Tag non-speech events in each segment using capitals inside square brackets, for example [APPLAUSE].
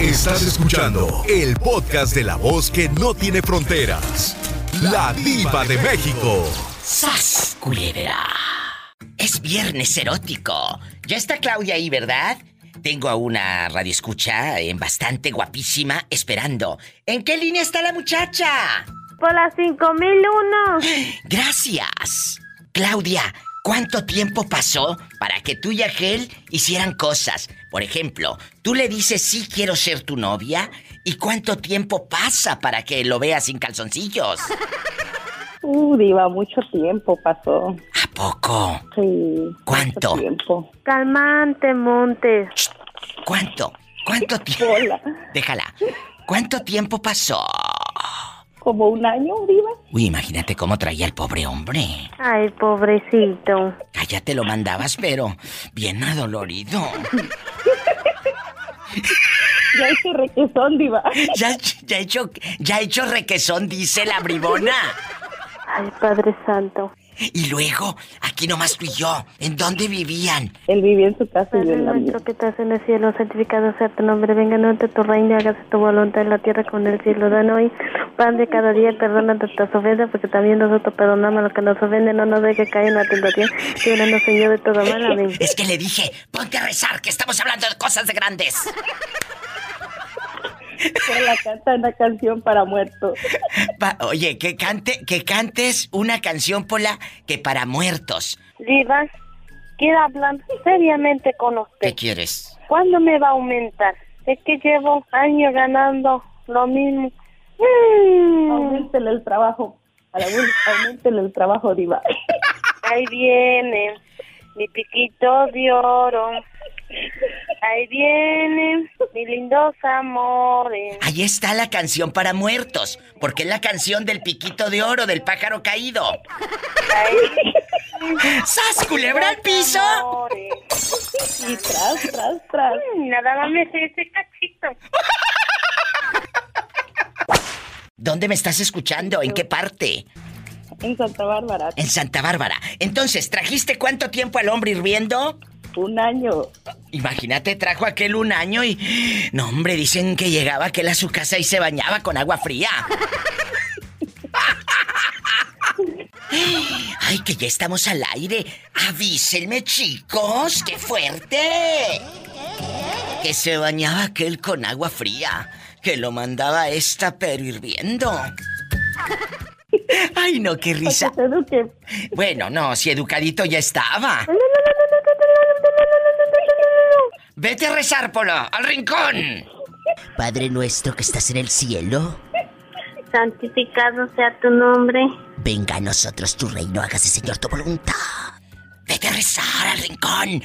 Estás escuchando el podcast de la voz que no tiene fronteras. La diva de México. ¡Sas, culebra! Es viernes erótico. Ya está Claudia ahí, ¿verdad? Tengo a una radioescucha en bastante guapísima esperando. ¿En qué línea está la muchacha? Por la 5001. [GASPS] Gracias. Claudia, ¿cuánto tiempo pasó para que tú y aquel hicieran cosas? Por ejemplo, tú le dices sí quiero ser tu novia y cuánto tiempo pasa para que lo veas sin calzoncillos. [LAUGHS] Uh, diva, mucho tiempo pasó. ¿A poco? Sí. ¿Cuánto? Mucho tiempo. Calmante, Montes. ¿Cuánto? ¿Cuánto [LAUGHS] tiempo? Hola. Déjala. ¿Cuánto tiempo pasó? Como un año, diva. Uy, imagínate cómo traía el pobre hombre. Ay, pobrecito. Cállate, lo mandabas, pero bien adolorido. [LAUGHS] Ya hice requesón, diva. Ya, ya hecho, ya hecho requesón, dice la bribona. Ay, Padre Santo. Y luego, aquí nomás tú y yo, ¿en dónde vivían? Él vivía en su casa y yo Padre en la nuestro que estás en el cielo, santificado sea tu nombre, venga ante tu reino, hágase tu voluntad en la tierra como en el cielo. Danos hoy pan de cada día, perdona nuestras ofensas, porque también nosotros perdonamos a los que nos ofenden, no nos dejes caer en la tentación, líbranos Señor de todo mal, amén. Es que le dije, ponte a rezar, que estamos hablando de cosas de grandes. Por la canta una canción para muertos. Pa- oye, que cante, que cantes una canción Pola que para muertos. Diva, quiero hablar seriamente con ¿Qué usted. quieres? ¿Cuándo me va a aumentar? Es que llevo años ganando lo mismo. Mm, Aumentele el trabajo. Aumentele el trabajo, diva. ahí viene mi piquito de oro. Ahí viene mi lindos amores. Ahí está la canción para muertos, porque es la canción del piquito de oro del pájaro caído. Ahí ¡Sas, culebra al piso! amores. Y tras, tras, tras. Nada más me sé ese cachito. ¿Dónde me estás escuchando? ¿En qué parte? En Santa Bárbara. En Santa Bárbara. Entonces, ¿trajiste cuánto tiempo al hombre hirviendo? Un año. Imagínate, trajo aquel un año y... No, hombre, dicen que llegaba aquel a su casa y se bañaba con agua fría. Ay, que ya estamos al aire. Avísenme, chicos, qué fuerte. Que se bañaba aquel con agua fría. Que lo mandaba esta, pero hirviendo. Ay, no, qué risa. Eduque. Bueno, no, si educadito ya estaba. Vete a rezar, Polo, al rincón. Padre nuestro que estás en el cielo, Santificado sea tu nombre. venga a nosotros tu reino, hágase Señor tu voluntad. Vete a rezar al rincón.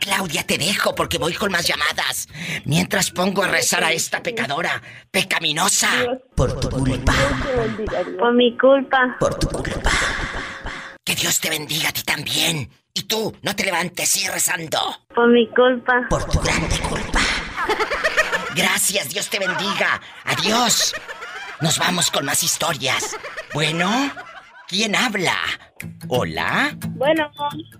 Claudia, te dejo porque voy con más llamadas. Mientras pongo a rezar a esta pecadora, pecaminosa. Por tu culpa. Por mi culpa. por tu culpa. Que Dios te bendiga a ti también. Y tú, no te levantes, sigue rezando. Por mi culpa. por tu grande culpa. Gracias, Dios te bendiga. Adiós. Nos vamos con más historias. Bueno, ¿quién habla? Hola. Bueno,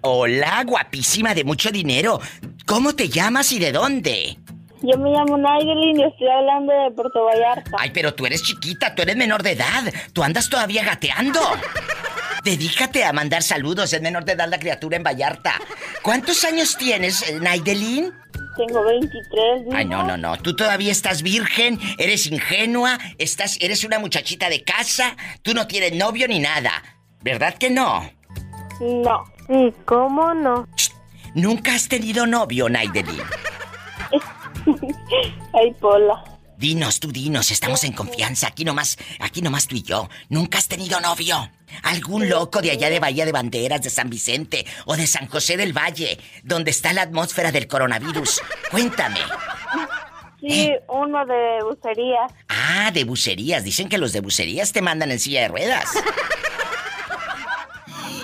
Hola, guapísima de mucho dinero. ¿Cómo te llamas y de dónde? yo me llamo Nayelin y estoy hablando de Puerto Vallarta. Ay, pero tú eres chiquita, tú eres menor de edad. Tú andas todavía gateando. Dedícate a mandar saludos, es menor de edad la criatura en Vallarta. ¿Cuántos años tienes, eh, Naidelin? Tengo 23 Ay, no, no, no. Tú todavía estás virgen, eres ingenua, estás, eres una muchachita de casa, tú no tienes novio ni nada. ¿Verdad que no? No. Sí, ¿cómo no? Nunca has tenido novio, Naidelin. [LAUGHS] Ay, Pola. Dinos, tú dinos, estamos en confianza, aquí nomás, aquí nomás tú y yo. ¿Nunca has tenido novio? ¿Algún loco de allá de Bahía de Banderas, de San Vicente o de San José del Valle, donde está la atmósfera del coronavirus? Cuéntame. Sí, uno de bucerías. Ah, de bucerías. Dicen que los de bucerías te mandan en silla de ruedas.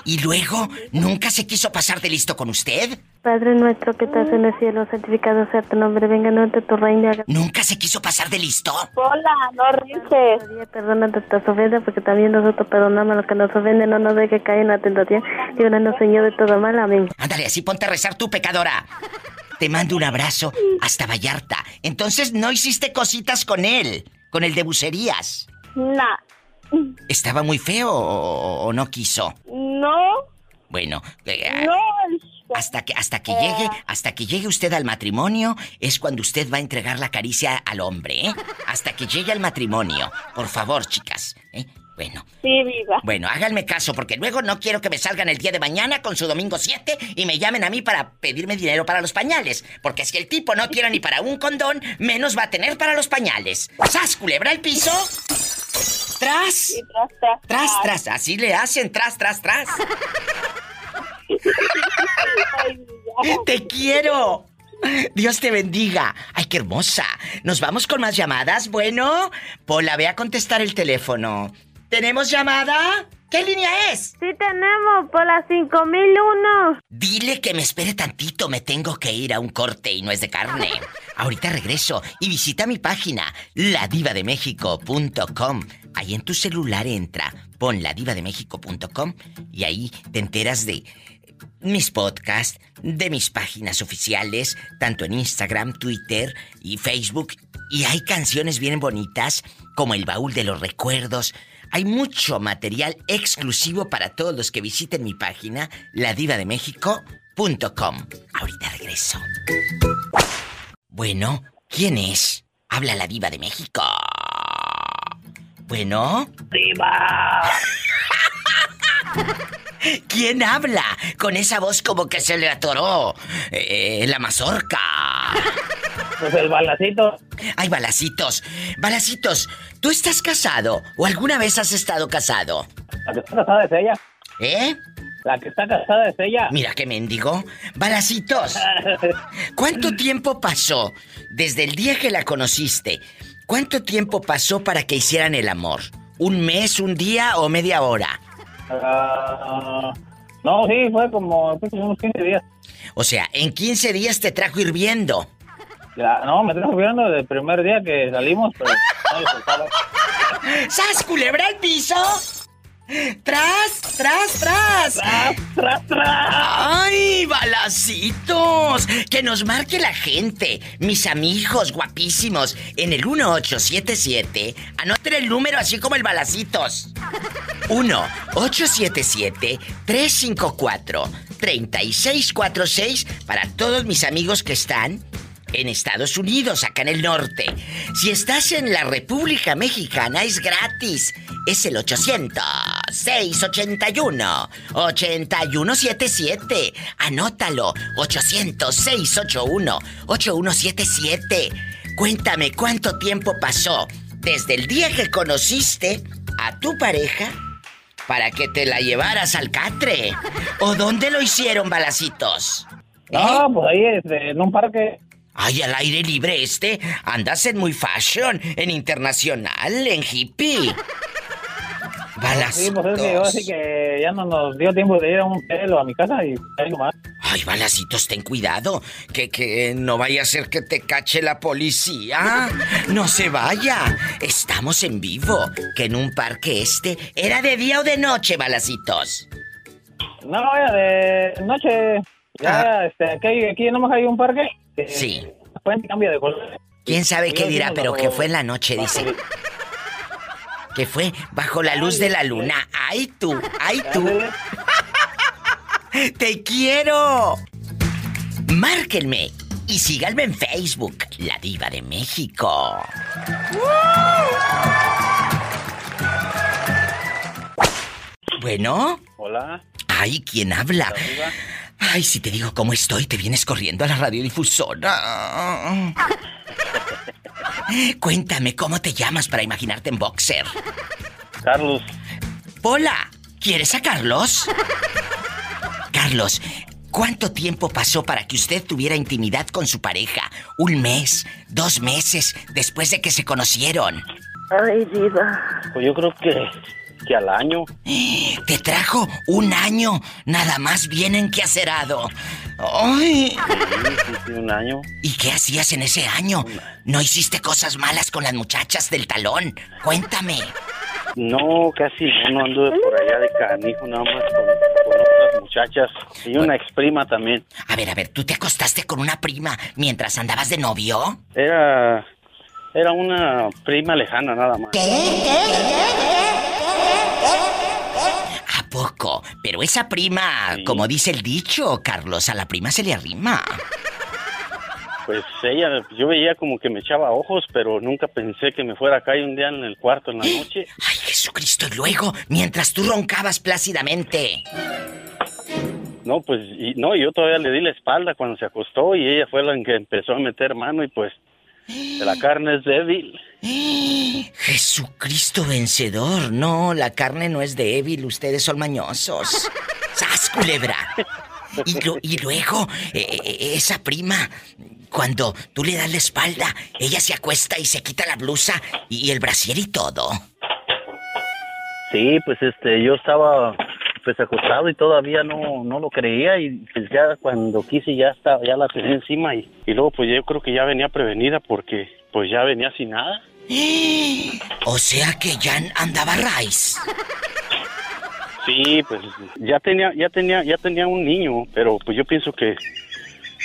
Y luego, ¿nunca se quiso pasar de listo con usted? Padre nuestro que estás en el cielo, santificado sea tu nombre, venga ante tu reino. haga- ¿Nunca se quiso pasar de listo? Pola, no rices. Perdona nuestras ofensas, porque también nosotros perdonamos a los que nos ofenden, no nos dejes caer en la tentación. Líbranos, Señor, de todo mal, amén. Ándale, así ponte a rezar tú, pecadora. Te mando un abrazo hasta Vallarta. Entonces no hiciste cositas con él, con el de bucerías. No. ¿Estaba muy feo o, o no quiso? No. Bueno, eh, No. hasta que hasta que llegue, hasta que llegue usted al matrimonio es cuando usted va a entregar la caricia al hombre, ¿eh? Hasta que llegue al matrimonio. Por favor, chicas, ¿eh? Bueno, Sí, viva. bueno, háganme caso porque luego no quiero que me salgan el día de mañana con su domingo 7 y me llamen a mí para pedirme dinero para los pañales, porque si el tipo no tiene ni para un condón, menos va a tener para los pañales. ¡Sas, culebra el piso! ¡Tras! Tras, tras, Tras, tras, así le hacen, tras, tras, tras. ¡Te quiero! Dios te bendiga. Ay, qué hermosa. Nos vamos con más llamadas. Bueno, Pola, ve a contestar el teléfono. ¿Tenemos llamada? ¿Qué línea es? Sí tenemos por las 5001. Dile que me espere tantito, me tengo que ir a un corte y no es de carne. [LAUGHS] Ahorita regreso y visita mi página, ladivademexico.com. Ahí en tu celular entra, pon ladivademexico.com y ahí te enteras de mis podcasts, de mis páginas oficiales, tanto en Instagram, Twitter y Facebook. Y hay canciones bien bonitas, como El Baúl de los Recuerdos. Hay mucho material exclusivo para todos los que visiten mi página, ladivademexico.com. Ahorita regreso. Bueno, ¿quién es? Habla la diva de México. Bueno. ¡Diva! [LAUGHS] ¿Quién habla? Con esa voz como que se le atoró eh, la mazorca. Pues el balacito. Ay, balacitos. Balacitos, ¿tú estás casado o alguna vez has estado casado? La que está casada es ella. ¿Eh? La que está casada es ella. Mira qué mendigo. Balacitos, [LAUGHS] ¿cuánto tiempo pasó desde el día que la conociste? ¿Cuánto tiempo pasó para que hicieran el amor? ¿Un mes, un día o media hora? Ah, no, sí, fue como, unos 15 días. O sea, en 15 días te trajo hirviendo. Ya, no, me trajo viendo desde el primer día que salimos, pero no. [LAUGHS] ¡Sas, culebra al piso! ¡Tras, tras, tras! ¡Tras, tras, tras! ¡Ay, balacitos! Que nos marque la gente, mis amigos guapísimos, en el 1877. Anoten el número así como el balacitos. 1-877-354-3646 para todos mis amigos que están en Estados Unidos, acá en el norte. Si estás en la República Mexicana es gratis. Es el 800-681-8177. Anótalo. 800-681-8177. Cuéntame cuánto tiempo pasó desde el día que conociste a tu pareja para que te la llevaras al catre. ¿O dónde lo hicieron, balacitos? No, pues ahí este, en un parque. Ay, al aire libre este. Andas en muy fashion, en internacional, en hippie. [LAUGHS] Sí, pues es que yo así que ya no nos dio tiempo de ir a un pelo a mi casa y ahí nomás. Ay, balacitos, ten cuidado. Que, que no vaya a ser que te cache la policía. No se vaya. Estamos en vivo. Que en un parque este. ¿Era de día o de noche, balacitos? No, ya de noche. Ya, este, aquí, aquí nomás hay un parque. Que Sí. Después de color. ¿Quién sabe qué dirá? Pero que fue en la noche, dice. Que fue bajo la luz de la luna. ¡Ay tú! ¡Ay tú! [LAUGHS] ¡Te quiero! Márquenme y síganme en Facebook, La Diva de México. Bueno, Hola. ay, ¿quién habla? Ay, si te digo cómo estoy, te vienes corriendo a la radiodifusora. Cuéntame, ¿cómo te llamas para imaginarte en boxer? Carlos. Hola, ¿quieres a Carlos? Carlos, ¿cuánto tiempo pasó para que usted tuviera intimidad con su pareja? ¿Un mes? ¿Dos meses después de que se conocieron? Ay, diva. Pues yo creo que, que al año. [GASPS] Te trajo un año nada más bien enquacerado. ¡Ay! Sí, sí, sí, un año. ¿Y qué hacías en ese año? ¿No hiciste cosas malas con las muchachas del talón? Cuéntame. No, casi no, no anduve por allá de canijo, nada más con, con otras muchachas y una ex prima también. A ver, a ver, ¿tú te acostaste con una prima mientras andabas de novio? Era, era una prima lejana nada más. ¿A poco? Pero esa prima, como dice el dicho, Carlos, a la prima se le arrima. Pues ella, yo veía como que me echaba ojos, pero nunca pensé que me fuera a caer un día en el cuarto en la noche. ¡Ay, Jesucristo! Y luego, mientras tú roncabas plácidamente. No, pues, y, no, yo todavía le di la espalda cuando se acostó y ella fue la que empezó a meter mano y pues, la carne es débil. [GASPS] Jesucristo vencedor. No, la carne no es débil, ustedes son mañosos. ¡Sas, culebra! Y, lo- y luego, eh, eh, esa prima, cuando tú le das la espalda, ella se acuesta y se quita la blusa y, el brasier y todo. Sí, pues este, yo estaba pues acostado y todavía no, no lo creía y pues ya cuando quise ya estaba, ya la tenía encima y, y luego pues yo creo que ya venía prevenida porque pues ya venía sin nada. [GASPS] O sea que ya andaba Rice. Sí, pues ya tenía, ya tenía, ya tenía un niño, pero pues yo pienso que,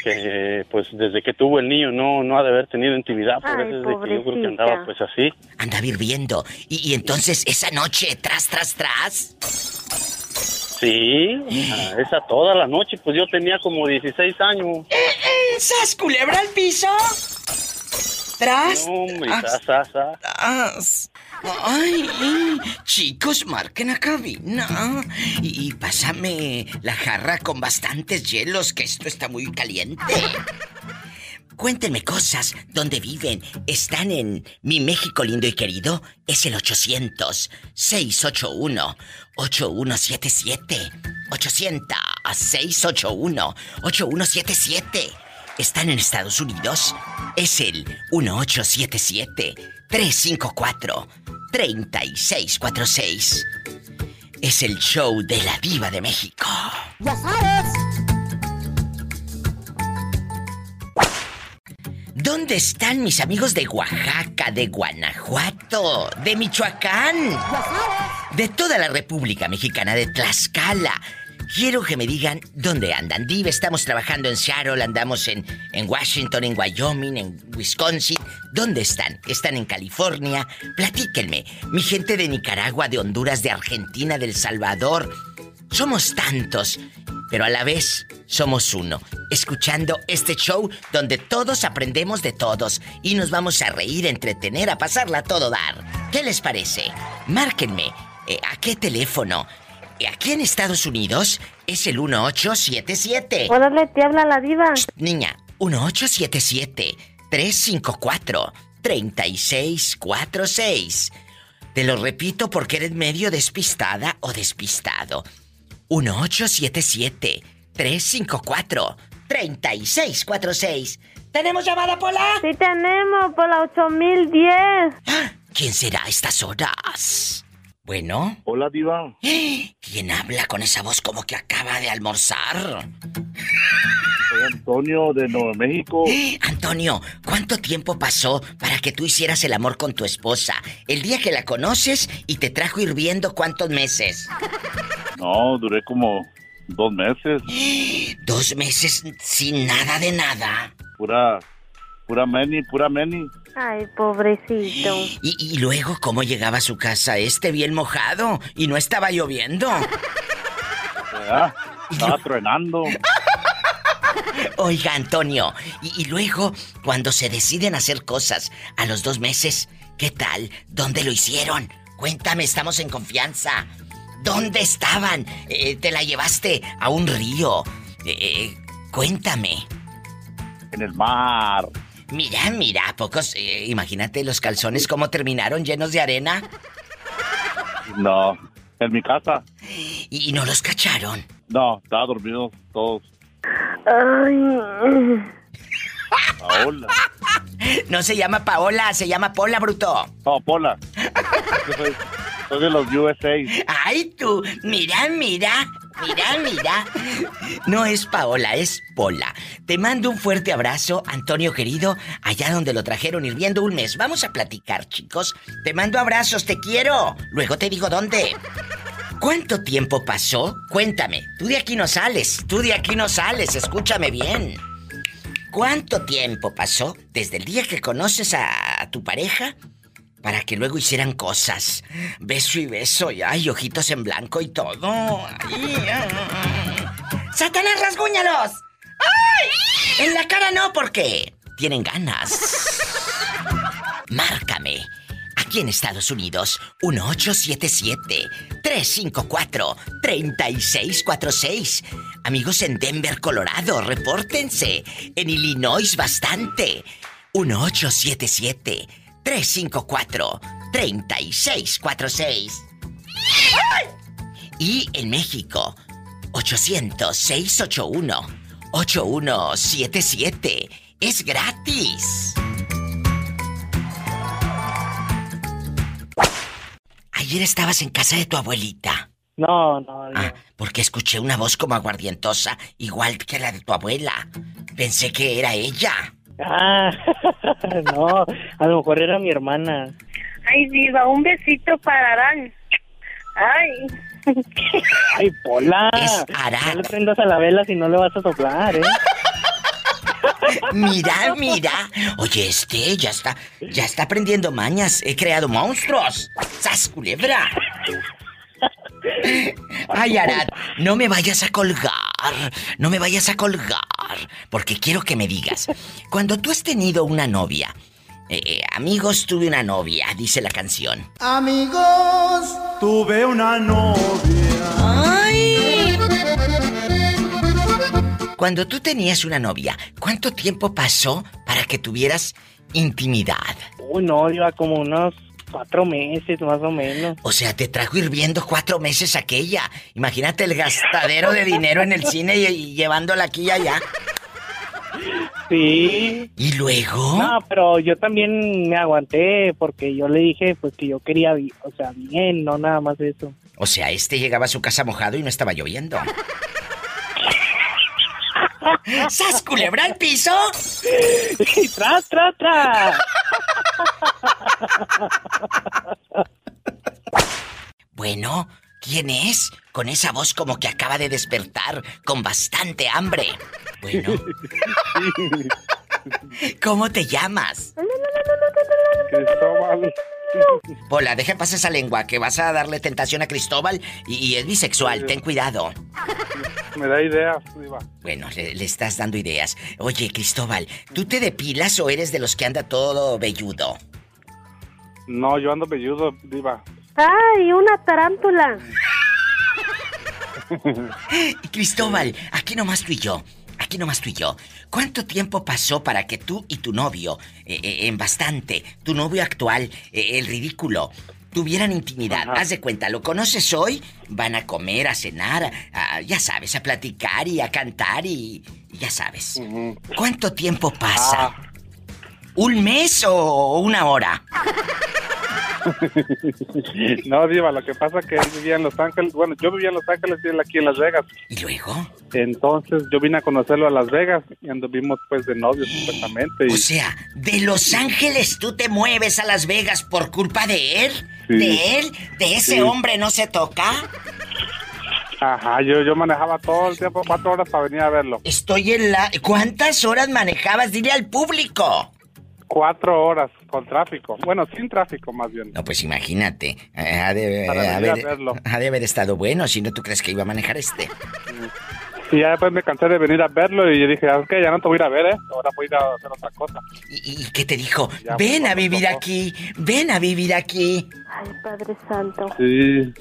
que pues desde que tuvo el niño no, no ha de haber tenido intimidad, por eso es de que yo creo que andaba pues así. Andaba hirviendo. Y, y entonces esa noche, tras, tras, tras. Sí, a esa toda la noche, pues yo tenía como 16 años. ¿Sas culebra al piso? Tras. No, hombre, Ah, tras. Ay, chicos, marquen a cabina. Y, y pásame la jarra con bastantes hielos, que esto está muy caliente. Cuéntenme cosas. ¿Dónde viven? ¿Están en mi México lindo y querido? Es el 800-681-8177. 800-681-8177. ¿Están en Estados Unidos? Es el 1877-354-3646. Es el show de la diva de México. Ya sabes. ¿Dónde están mis amigos de Oaxaca, de Guanajuato, de Michoacán? De toda la República Mexicana, de Tlaxcala. Quiero que me digan dónde andan. Diva, estamos trabajando en Seattle, andamos en, en Washington, en Wyoming, en Wisconsin. ¿Dónde están? ¿Están en California? Platíquenme. Mi gente de Nicaragua, de Honduras, de Argentina, del Salvador. Somos tantos, pero a la vez somos uno. Escuchando este show donde todos aprendemos de todos y nos vamos a reír, entretener, a pasarla a todo dar. ¿Qué les parece? Márquenme. Eh, ¿A qué teléfono? Eh, Aquí en Estados Unidos es el 1877. Órale, te habla la diva. Niña, 1877-354-3646. Te lo repito porque eres medio despistada o despistado. 1877-354-3646. ¿Tenemos llamada, Pola? Sí tenemos, por la 8010. ¿Quién será a estas horas? Bueno, Hola, Diva. [GASPS] ¿quién habla con esa voz como que acaba de almorzar? Soy Antonio de Nuevo México. [GASPS] Antonio, ¿cuánto tiempo pasó para que tú hicieras el amor con tu esposa? El día que la conoces y te trajo hirviendo cuántos meses. No, duré como dos meses. [GASPS] Dos meses sin nada de nada. Pura, pura meni, pura meni. Ay, pobrecito. Y, y luego, ¿cómo llegaba a su casa este bien mojado? Y no estaba lloviendo. ¿verdad? Estaba truenando. [LAUGHS] Oiga, Antonio, y, y luego, cuando se deciden hacer cosas a los dos meses, ¿qué tal? ¿Dónde lo hicieron? Cuéntame, estamos en confianza. ¿Dónde estaban? Eh, ¿Te la llevaste a un río? Eh, eh, cuéntame. En el mar. Mira, mira, ¿a pocos? eh, imagínate los calzones cómo terminaron llenos de arena No, en mi casa. y, y no los cacharon. No, estaba dormido todos. Ay. Paola. No se llama Paola, se llama Pola, bruto. No, Pola. Yo soy, soy de los USA. Ay, tú, mira, mira. Mira, mira. No es Paola, es Pola. Te mando un fuerte abrazo, Antonio querido, allá donde lo trajeron hirviendo un mes. Vamos a platicar, chicos. Te mando abrazos, te quiero. Luego te digo dónde. ¿Cuánto tiempo pasó? Cuéntame. Tú de aquí no sales. Tú de aquí no sales. Escúchame bien. ¿Cuánto tiempo pasó desde el día que conoces a tu pareja para que luego hicieran cosas? Beso y beso y ojitos en blanco y todo. ¡Satanás, rasguñalos! ¡Ay! En la cara no, porque tienen ganas. Márcame aquí en Estados Unidos, 1877-354-3646. Amigos en Denver, Colorado, repórtense. En Illinois, bastante. 1877-354-3646. Y en México, 800-681-8177. Es gratis. Ayer estabas en casa de tu abuelita. No, no, no. Ah, porque escuché una voz como aguardientosa, igual que la de tu abuela. Pensé que era ella. Ah, [LAUGHS] no, a lo mejor era mi hermana. Ay, diva, un besito para Arán. Ay. Ay, Pola. Es Arán. No le prendas a la vela si no le vas a soplar, ¿eh? Mira, mira. Oye, este ya está, ya está aprendiendo mañas. He creado monstruos. ¡Sas, culebra! Ay, Arad, no me vayas a colgar. No me vayas a colgar. Porque quiero que me digas. Cuando tú has tenido una novia. Eh, eh, amigos, tuve una novia, dice la canción. Amigos, tuve una novia. ¡Ay! Cuando tú tenías una novia, ¿cuánto tiempo pasó para que tuvieras intimidad? Uy, no, iba como unos cuatro meses más o menos. O sea, te trajo hirviendo cuatro meses aquella. Imagínate el gastadero de dinero en el cine y, llevándola aquí y allá. Sí. ¿Y luego? No, pero yo también me aguanté porque yo le dije pues que yo quería, o sea, bien, no nada más eso. O sea, este llegaba a su casa mojado y no estaba lloviendo. ¡Sas culebra al piso! ¡Tras, tras, tras! Bueno, ¿quién es? Con esa voz como que acaba de despertar, con bastante hambre. Bueno. [LAUGHS] ¿Cómo te llamas? Cristóbal. Pola, deja pasar esa lengua, que vas a darle tentación a Cristóbal y, es bisexual, ten cuidado. Me da ideas, Diva. Bueno, le, le, estás dando ideas. Oye, Cristóbal, ¿tú te depilas o eres de los que anda todo velludo? No, yo ando velludo, Diva. ¡Ay, una tarántula! [LAUGHS] Cristóbal, aquí nomás tú y yo. Aquí nomás tú y yo. ¿Cuánto tiempo pasó para que tú y tu novio, eh, eh, en bastante, tu novio actual, eh, el ridículo, tuvieran intimidad? Haz de cuenta, lo conoces hoy, van a comer, a cenar, a, ya sabes, a platicar y a cantar y, y ya sabes. ¿Cuánto tiempo pasa? Ah. ¿Un mes o una hora? [LAUGHS] [LAUGHS] no, Diva, lo que pasa es que él vivía en Los Ángeles. Bueno, yo vivía en Los Ángeles y él aquí en Las Vegas. ¿Y luego? Entonces yo vine a conocerlo a Las Vegas y anduvimos pues de novios [GASPS] supuestamente. Y... O sea, de Los Ángeles tú te mueves a Las Vegas por culpa de él. ¿De él? ¿De ese Sí. hombre no se toca? Ajá, yo, yo manejaba todo el tiempo, cuatro horas para venir a verlo. Estoy en la... ¿Cuántas horas manejabas? Dile al público. Cuatro horas con tráfico. Bueno, sin tráfico más bien. No, pues imagínate. eh, Ha de, eh, ha de haber estado bueno, si no tú crees que iba a manejar este. Y ya después me cansé de venir a verlo y dije, ¿sabes qué? Ya no te voy a ir a ver, ¿eh? Ahora voy a ir a hacer otra cosa. ¿Y, y qué te dijo? Ya, ven pues, a vivir aquí, ven a vivir aquí. Ay, Padre Santo. Sí,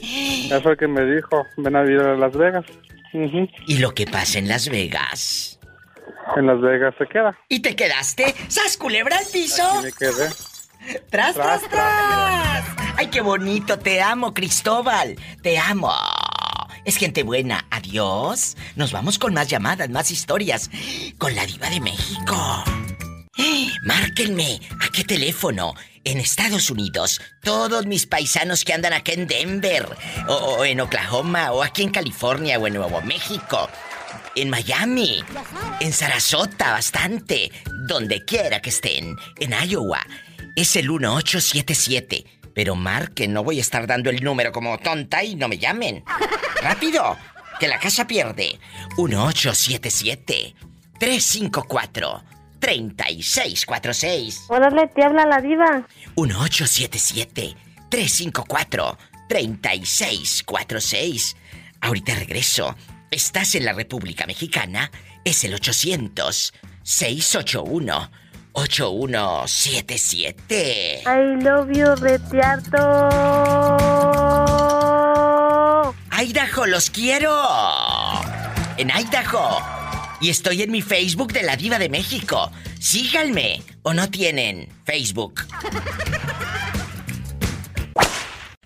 eso fue el que me dijo, ven a vivir a Las Vegas. Ujú. Y lo que pasa en Las Vegas. En Las Vegas se queda. ¿Y te quedaste? ¿Sas culebra al piso? Me quedé. ¡Tras, tras, Tras, tras! ¡Ay, qué bonito! Te amo, Cristóbal. Te amo. Es gente buena. Adiós. Nos vamos con más llamadas, más historias. Con la diva de México. Márquenme. ¿A qué teléfono? En Estados Unidos, todos mis paisanos que andan acá en Denver, o, o en Oklahoma, o aquí en California, o en Nuevo México, en Miami, en Sarasota, bastante, donde quiera que estén, en Iowa, es el 1877. Pero marquen, no voy a estar dando el número como tonta y no me llamen. ¡Rápido! Que la casa pierde. 1877 354 3646. Órale, te habla la diva. 1877-354-3646. Ahorita regreso. Estás en la República Mexicana. Es el 800-681-8177. I love you, retiarto. Idaho, los quiero. En Idaho. Y estoy en mi Facebook de la Diva de México. Síganme. ¿O no tienen Facebook?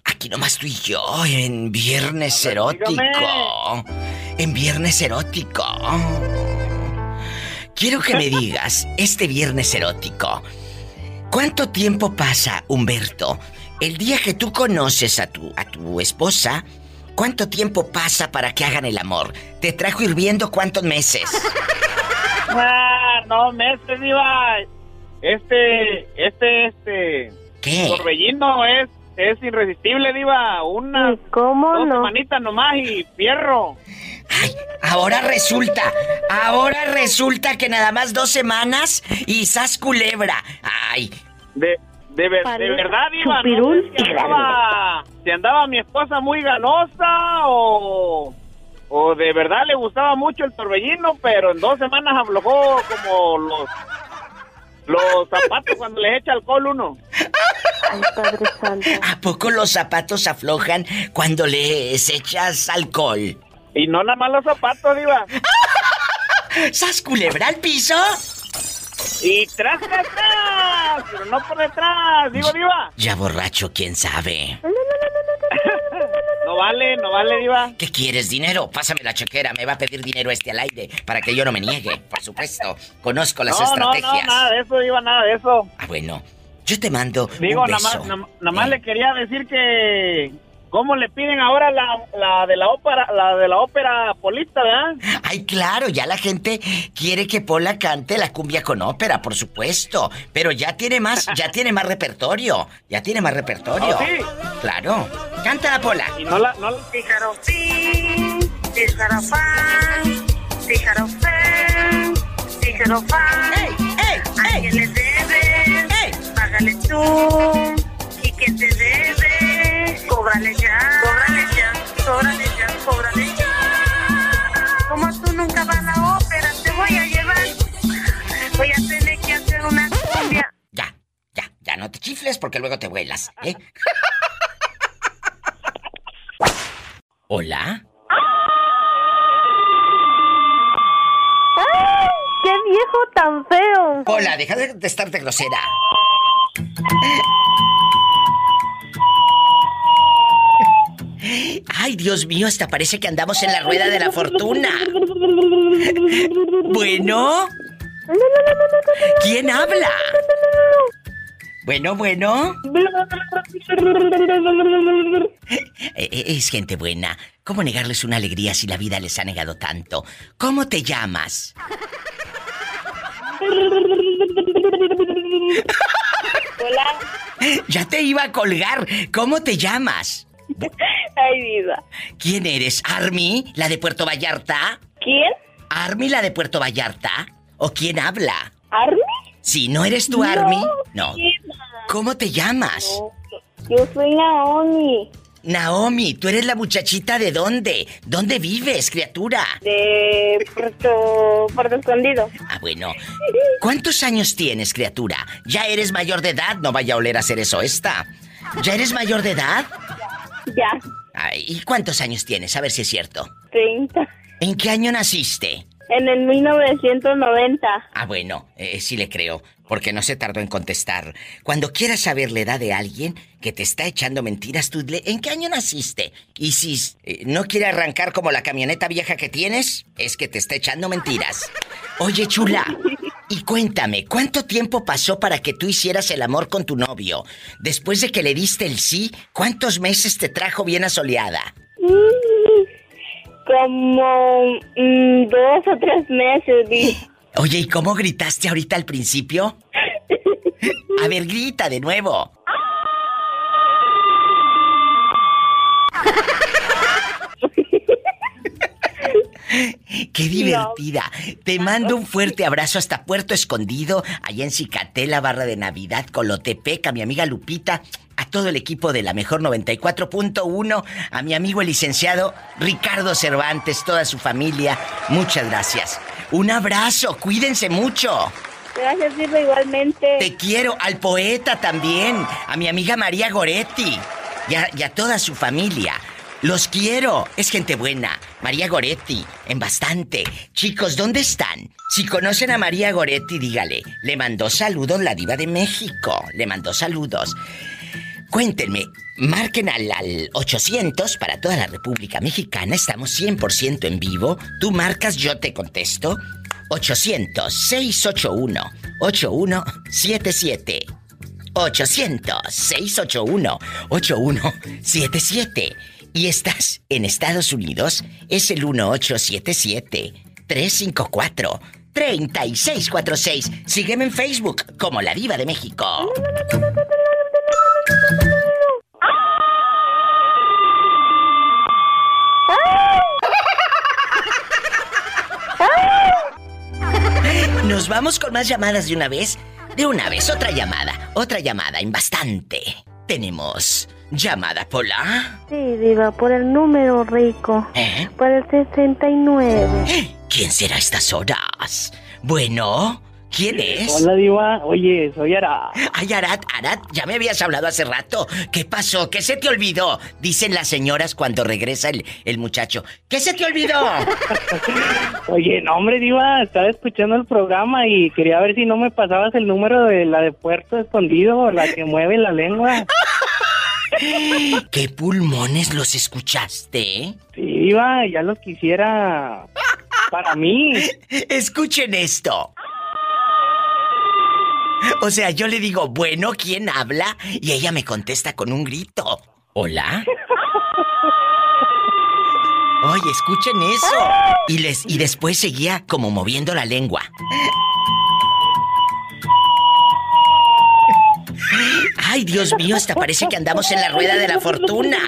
Aquí nomás tú y yo, en Viernes Erótico. En Viernes Erótico. Quiero que me digas, este Viernes Erótico, ¿cuánto tiempo pasa, Humberto? El día que tú conoces a tu, a tu esposa, ¿cuánto tiempo pasa para que hagan el amor? ¿Te trajo hirviendo cuántos meses? [LAUGHS] Ah, no, meses, Diva. Este, este, este. ¿Qué? Torbellino es, es irresistible, Diva. Una. ¿Cómo dos no? semanitas nomás y fierro. Ay, ahora resulta, ahora resulta que nada más dos semanas y sas culebra. Ay, De, de, ver- de verdad, Diva. No sé si andaba, si andaba mi esposa muy ganosa o. O de verdad le gustaba mucho el torbellino, pero en dos semanas aflojó como los. Los zapatos cuando les echa alcohol uno. Ay, Padre Santo. ¿a poco los zapatos aflojan cuando les echas alcohol? Y no nada más los zapatos, Diva. [LAUGHS] ¿Sas culebra al piso? Y tras, tras, tras, pero no por detrás, digo, Diva. Ya borracho, quién sabe. No vale, no vale, Diva. ¿Qué quieres, dinero? Pásame la chequera, me va a pedir dinero este al aire para que yo no me niegue, por supuesto. Conozco las no, no, estrategias. no, nada de eso, Diva, nada de eso. Ah, bueno, yo te mando Digo, un nada más, nada, nada más Eh, le quería decir que. ¿Cómo le piden ahora la, la de la ópera, la de la ópera polista, verdad? Ay, claro, ya la gente quiere que Pola cante la cumbia con ópera, por supuesto. Pero ya tiene más, ya [LAUGHS] tiene más repertorio. Ya tiene más repertorio. ¿Oh, sí? Claro. Cántala, Pola. Y no la, no la- Tijarofín, tijarofán, tijarofén, tijarofán. ¡Ey, ey, ¿A ey! quién le debes? ¡Ey! Págale tú. Cóbrale ya, cóbrale ya, cóbrale ya, cóbrale ya. Como tú nunca vas a la ópera, te voy a llevar. Voy a tener que hacer una cumbia. Ya, ya, ya no te chifles porque luego te vuelas, ¿eh? ¿Hola? ¡Ay! ¡Qué viejo tan feo! Hola, deja de, de estarte grosera. Ay, Dios mío, hasta parece que andamos en la rueda de la fortuna. Bueno, ¿quién habla? Bueno, bueno. Eh, eh, Es gente buena. ¿Cómo negarles una alegría si la vida les ha negado tanto? ¿Cómo te llamas? Hola. [LAUGHS] Ya te iba a colgar. ¿Cómo te llamas? [LAUGHS] Ay, vida. ¿Quién eres? ¿Army, la de Puerto Vallarta? ¿Quién? ¿Army, la de Puerto Vallarta? ¿O quién habla? ¿Army? Si no eres tú, Army. No. ¿Cómo te llamas? No, Yo soy Naomi. Naomi, ¿tú eres la muchachita de dónde? ¿Dónde vives, criatura? De Puerto, Puerto Escondido. Ah, bueno. ¿Cuántos años tienes, criatura? ¿Ya eres mayor de edad? No vaya a oler a hacer eso esta. ¿Ya eres mayor de edad? Ya. Ay, ¿Y cuántos años tienes? A ver si es cierto. 30. ¿En qué año naciste? En el 1990. Ah, bueno, eh, sí le creo, porque no se tardó en contestar. Cuando quieras saber la edad de alguien que te está echando mentiras, tú dile, ¿en qué año naciste? Y si eh, no quiere arrancar como la camioneta vieja que tienes, es que te está echando mentiras. Oye, chula, Y cuéntame, ¿cuánto tiempo pasó para que tú hicieras el amor con tu novio? Después de que le diste el sí, ¿cuántos meses te trajo bien asoleada? Mm, como mm, dos o tres meses, vi. [LAUGHS] Oye, ¿y cómo gritaste ahorita al principio? A ver, grita de nuevo. Qué divertida. Te mando un fuerte abrazo hasta Puerto Escondido, allá en Cicatela, Barra de Navidad, Colotepec, a mi amiga Lupita, a todo el equipo de la Mejor 94.1, a mi amigo el licenciado Ricardo Cervantes, toda su familia. Muchas gracias. Un abrazo, cuídense mucho. Gracias, Diva, igualmente. Te quiero, al poeta también, a mi amiga María Goretti y a, y a toda su familia. Los quiero, es gente buena. María Goretti, en bastante. Chicos, ¿dónde están? Si conocen a María Goretti, dígale. Le mandó saludos la diva de México. Le mandó saludos. Cuéntenme, marquen al, al 800 para toda la República Mexicana. Estamos 100% en vivo. Tú marcas, yo te contesto. 800-681-8177. 800-681-8177. Y estás en Estados Unidos, es el 1877-354-3646. Sígueme en Facebook como La Diva de México. Nos vamos con más llamadas de una vez. De una vez, otra llamada. Otra llamada en bastante. Tenemos llamada Pola. Sí, Diva, por el número rico. ¿Eh? Por el 69. ¿Quién será a estas horas? Bueno, ¿quién es? Hola, Diva. Oye, soy Ara. Ay, Arat, Arat, ya me habías hablado hace rato. ¿Qué pasó? ¿Qué se te olvidó? Dicen las señoras cuando regresa el, el muchacho. ¿Qué se te olvidó? [LAUGHS] Oye, no, hombre, Diva, estaba escuchando el programa y quería ver si no me pasabas el número de la de Puerto Escondido, la que mueve la lengua. [LAUGHS] ¿Qué pulmones los escuchaste? Sí, Diva, ya los quisiera para mí. [LAUGHS] Escuchen esto. O sea, yo le digo, bueno, ¿quién habla? Y ella me contesta con un grito. ¿Hola? Oye, escuchen eso. Y les y después seguía como moviendo la lengua. Ay, Dios mío, hasta parece que andamos en la rueda de la fortuna.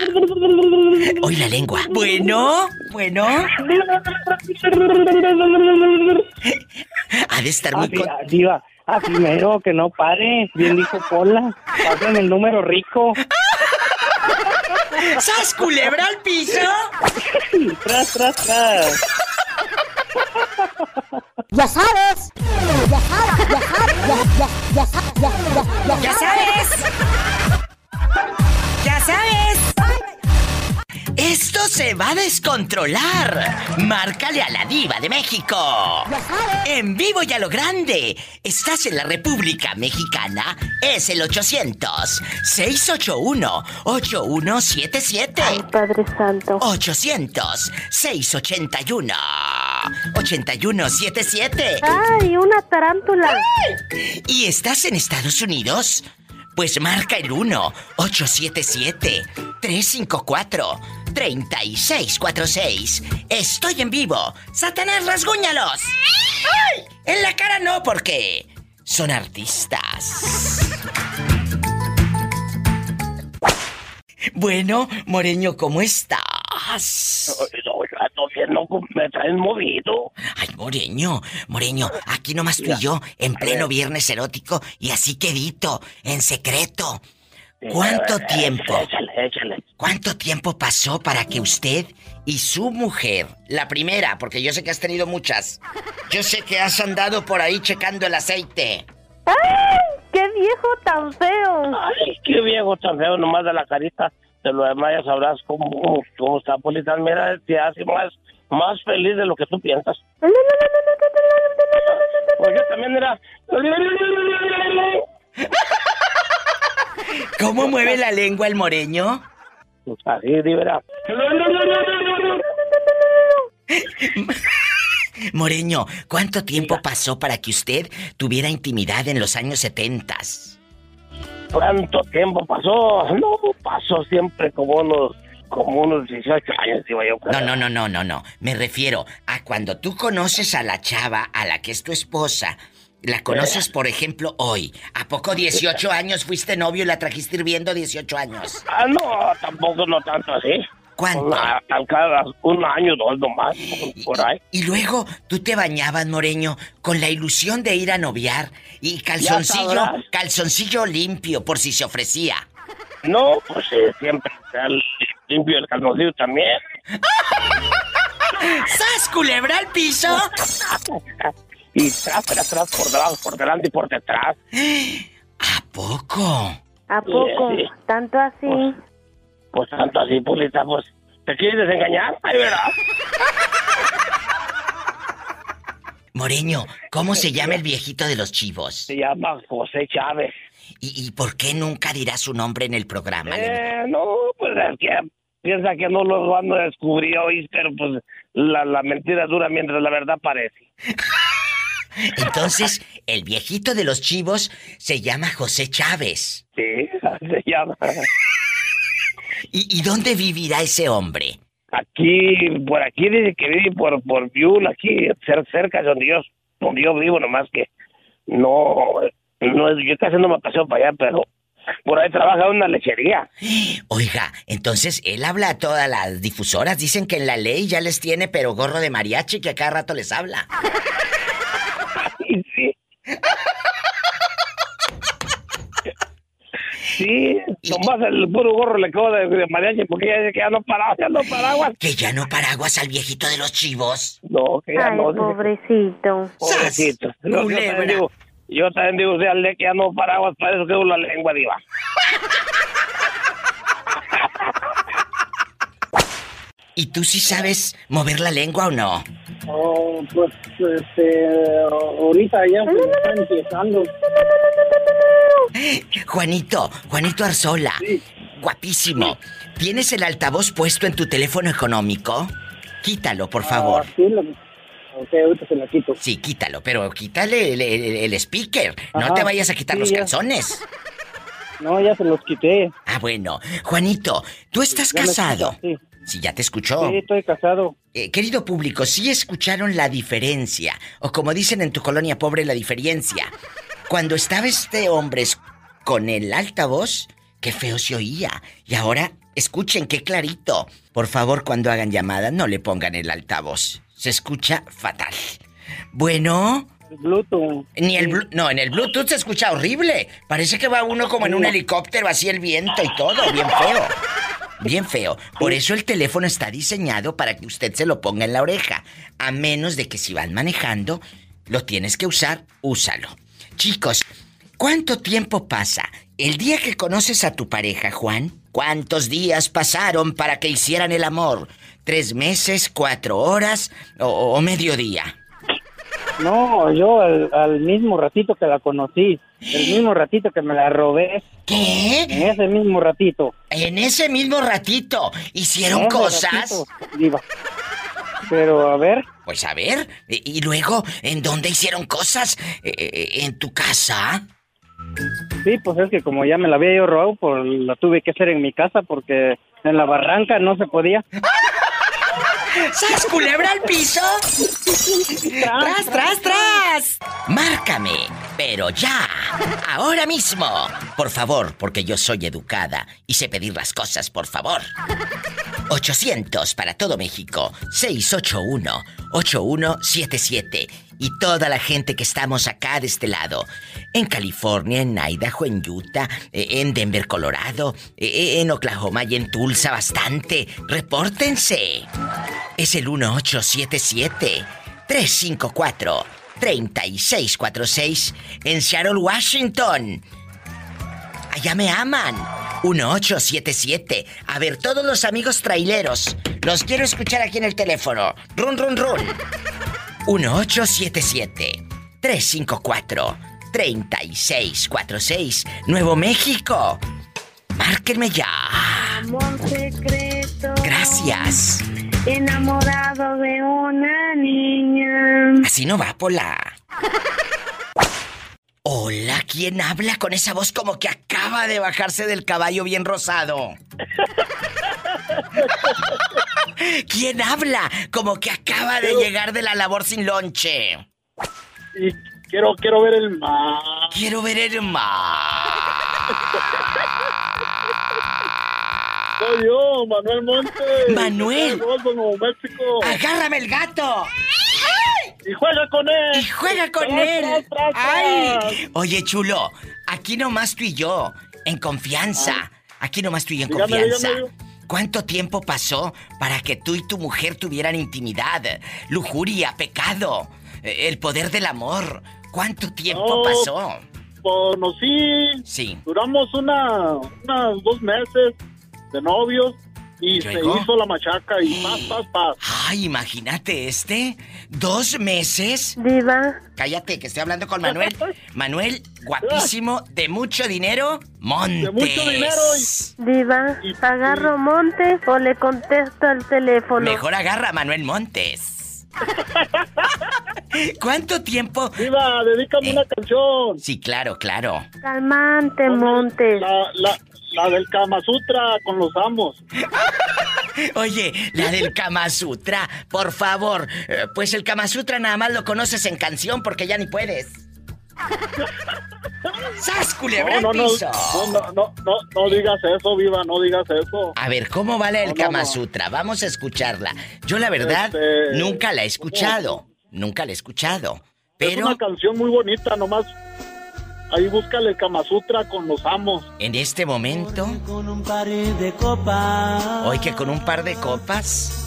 Hoy la lengua. Bueno, bueno. Ha de estar muy con... Ah, Diva, ah, primero que no pare. Bien dijo Pola. Pasen el número rico. ¿Sas culebra al piso? tras, tras, tras. Ya sabes. Descontrolar. Márcale a la diva de México. En vivo y a lo grande. Estás en la República Mexicana. Es el 800-681-8177. Ay, Padre Santo. 800-681-8177. Ay, una tarántula. ¿Y estás en Estados Unidos? Pues marca el 1-877-354-3646. Estoy en vivo. ¡Satanás, rasguñalos! ¡Ay! En la cara no, porque son artistas. Bueno, Moreño, ¿cómo estás? Loco, me traen movido. Ay, Moreño, Moreño, aquí nomás tú y yo, en pleno viernes erótico y así quedito, en secreto. ¿Cuánto tiempo? Échale, échale. ¿Cuánto tiempo pasó para que usted y su mujer, la primera, porque yo sé que has tenido muchas, yo sé que has andado por ahí checando el aceite. ¡Ay! ¡Qué viejo tan feo! Ay, qué viejo tan feo, nomás de la carita. De lo demás ya sabrás cómo, cómo está Polita. Mira, te hace más, más feliz de lo que tú piensas. Pues yo también era... ¿Cómo mueve la lengua el moreño? Así, de. Moreño, ¿cuánto tiempo pasó para que usted tuviera intimidad en los años setentas? ¿Cuánto tiempo pasó? No, pasó siempre como unos, como unos 18 años, iba yo. No, no, no, no, no, no. Me refiero a cuando tú conoces a la chava, a la que es tu esposa, la conoces, por ejemplo, hoy. ¿A poco 18 años fuiste novio y la trajiste hirviendo 18 años? Ah, no, tampoco no tanto así. ¿Cuánto? Una- al cada un año, dos nomás, por ahí. Y luego tú te bañabas, Moreño, con la ilusión de ir a noviar y calzoncillo, calzoncillo limpio por si se ofrecía. No, pues eh, siempre está limpio el calzoncillo también. [LAUGHS] ¡Sas, culebra al piso! [LAUGHS] y tras, tras, tras, por delante, por delante y por detrás. [GASPS] ¿A poco? ¿A poco? Sí, sí. ¿Tanto así? Pues tanto así, Pulita, pues. ¿Te quieres desengañar? Ay, verás. [LAUGHS] Moreño, ¿cómo se llama el viejito de los chivos? Se llama José Chávez. ¿Y, y por qué nunca dirá su nombre en el programa? Eh, no, pues es que piensa que no lo van a descubrir hoy, pero pues la, la mentira dura mientras la verdad parece. [LAUGHS] Entonces, el viejito de los chivos se llama José Chávez. Sí, [LAUGHS] se llama. ¿Y, y dónde vivirá ese hombre? Aquí, por aquí dice que vive por, por Viul, aquí cer- cerca de donde yo, donde yo vivo, nomás que no, no yo casi no me paseo para allá, pero por ahí trabaja en una lechería. Oiga, entonces él habla a todas las difusoras. Dicen que en la ley ya les tiene, pero gorro de mariachi que a cada rato les habla. Sí. Sí, nomás el puro gorro le quedó de, de mariachi porque ella dice que ya no paraba, ya no paraguas. Que ya no paraguas al viejito de los chivos. No, que ya Ay, no. pobrecito. Pobrecito. Yo, yo también digo, yo también digo, o sea, le que ya no paraguas, para eso quedó la lengua, diva. ¿Y tú sí sabes mover la lengua o no? Oh, pues, este, ahorita ya pues, está empezando. Juanito, Juanito Arzola. Guapísimo. ¿Tienes el altavoz puesto en tu teléfono económico? Quítalo, por favor. Ah, sí, lo- ok, ahorita se la quito. Sí, quítalo, pero quítale el, el- el speaker. No te vayas a quitar sí, los ya. calzones. No, ya se los quité. Ah, bueno. Juanito, ¿tú estás Ya casado? Sí, ya te escuchó. Sí, estoy casado. Eh, querido público, ¿sí escucharon la diferencia? O como dicen en tu colonia pobre, la diferencia. Cuando estaba este hombre con el altavoz, qué feo se oía. Y ahora, escuchen qué clarito. Por favor, cuando hagan llamada, no le pongan el altavoz. Se escucha fatal. Bueno. Bluetooth. Ni el blu- no, en el Bluetooth se escucha horrible. Parece que va uno como en un helicóptero, así el viento y todo, bien feo. Bien feo. Por eso el teléfono está diseñado para que usted se lo ponga en la oreja. A menos de que si van manejando, lo tienes que usar, úsalo. Chicos, ¿cuánto tiempo pasa el día que conoces a tu pareja, Juan? ¿Cuántos días pasaron para que hicieran el amor? ¿Tres meses, cuatro horas o, o mediodía? No, yo al, al mismo ratito que la conocí, el mismo ratito que me la robé. ¿Qué? En ese mismo ratito. En ese mismo ratito hicieron cosas. ratito, diva. Pero a ver, Pues a ver, y, y luego, ¿en dónde hicieron cosas? Eh, eh, ¿En tu casa? sí, pues es que como ya me la había yo robado, pues la tuve que hacer en mi casa porque en la barranca no se podía. ¿Sas culebra al piso? ¡Tras, tras, tras! Márcame, pero ya, ahora mismo. Por favor, porque yo soy educada y sé pedir las cosas, por favor. 800 para todo México, 681-8177. Y toda la gente que estamos acá de este lado, en California, en Idaho, en Utah, eh, en Denver, Colorado, eh, en Oklahoma y en Tulsa bastante. ¡Repórtense! Es el 1877 354 3646 en Seattle, Washington. Allá me aman. 1877. A ver, todos los amigos traileros. Los quiero escuchar aquí en el teléfono. Run, run, run. 1877 354 3646 Nuevo México. Márquenme ya. Amor secreto. Gracias. Enamorado de una niña. Así no va, Pola. [LAUGHS] Hola, ¿quién habla con esa voz como que acaba de bajarse del caballo bien rosado? [LAUGHS] ¿Quién habla como que acaba de llegar de la labor sin lonche? Y quiero, quiero ver el mar. Quiero ver el mar. Soy yo, Manuel Montes. Manuel. ¡Agárrame el gato! Y juega con él. Y juega con Tras, él. tras, tras, Ay. Oye, chulo, aquí nomás tú y yo, en confianza. Aquí nomás tú y yo en Ah. Dígame, confianza. dígame. ¿Cuánto tiempo pasó para que tú y tu mujer tuvieran intimidad, lujuria, pecado, eh, el poder del amor? ¿Cuánto tiempo No, pasó? Conocí. Sí. Duramos una, unas dos meses de novios y ¿Luego? se hizo la machaca y paz, paz, paz. Ay, imagínate este. ¿Dos meses? Diva. Cállate, que estoy hablando con Manuel. [LAUGHS] Manuel, guapísimo, de mucho dinero, Montes. De mucho dinero Diva, ¿agarro monte o le contesto al teléfono? Mejor agarra a Manuel Montes. [LAUGHS] ¿Cuánto tiempo? Diva, dedícame una canción. Sí, claro, claro. Calmante, Montes. La, la, la del Kama Sutra con los amos. [LAUGHS] Oye, la del Kama Sutra, por favor. Eh, Pues el Kama Sutra nada más lo conoces en canción porque ya ni puedes. [LAUGHS] ¡Sas, culebra no, no, no, piso! no, no, no, digas eso, Viva, no digas eso. A ver, ¿cómo vale el Kama. Sutra? Vamos a escucharla. Yo la verdad Este, nunca la he escuchado. Nunca la he escuchado. Es Pero una canción muy bonita, nomás. Ahí búscale el Kama Sutra con los amos. en este momento, Con un par de copas. hoy que con un par de copas,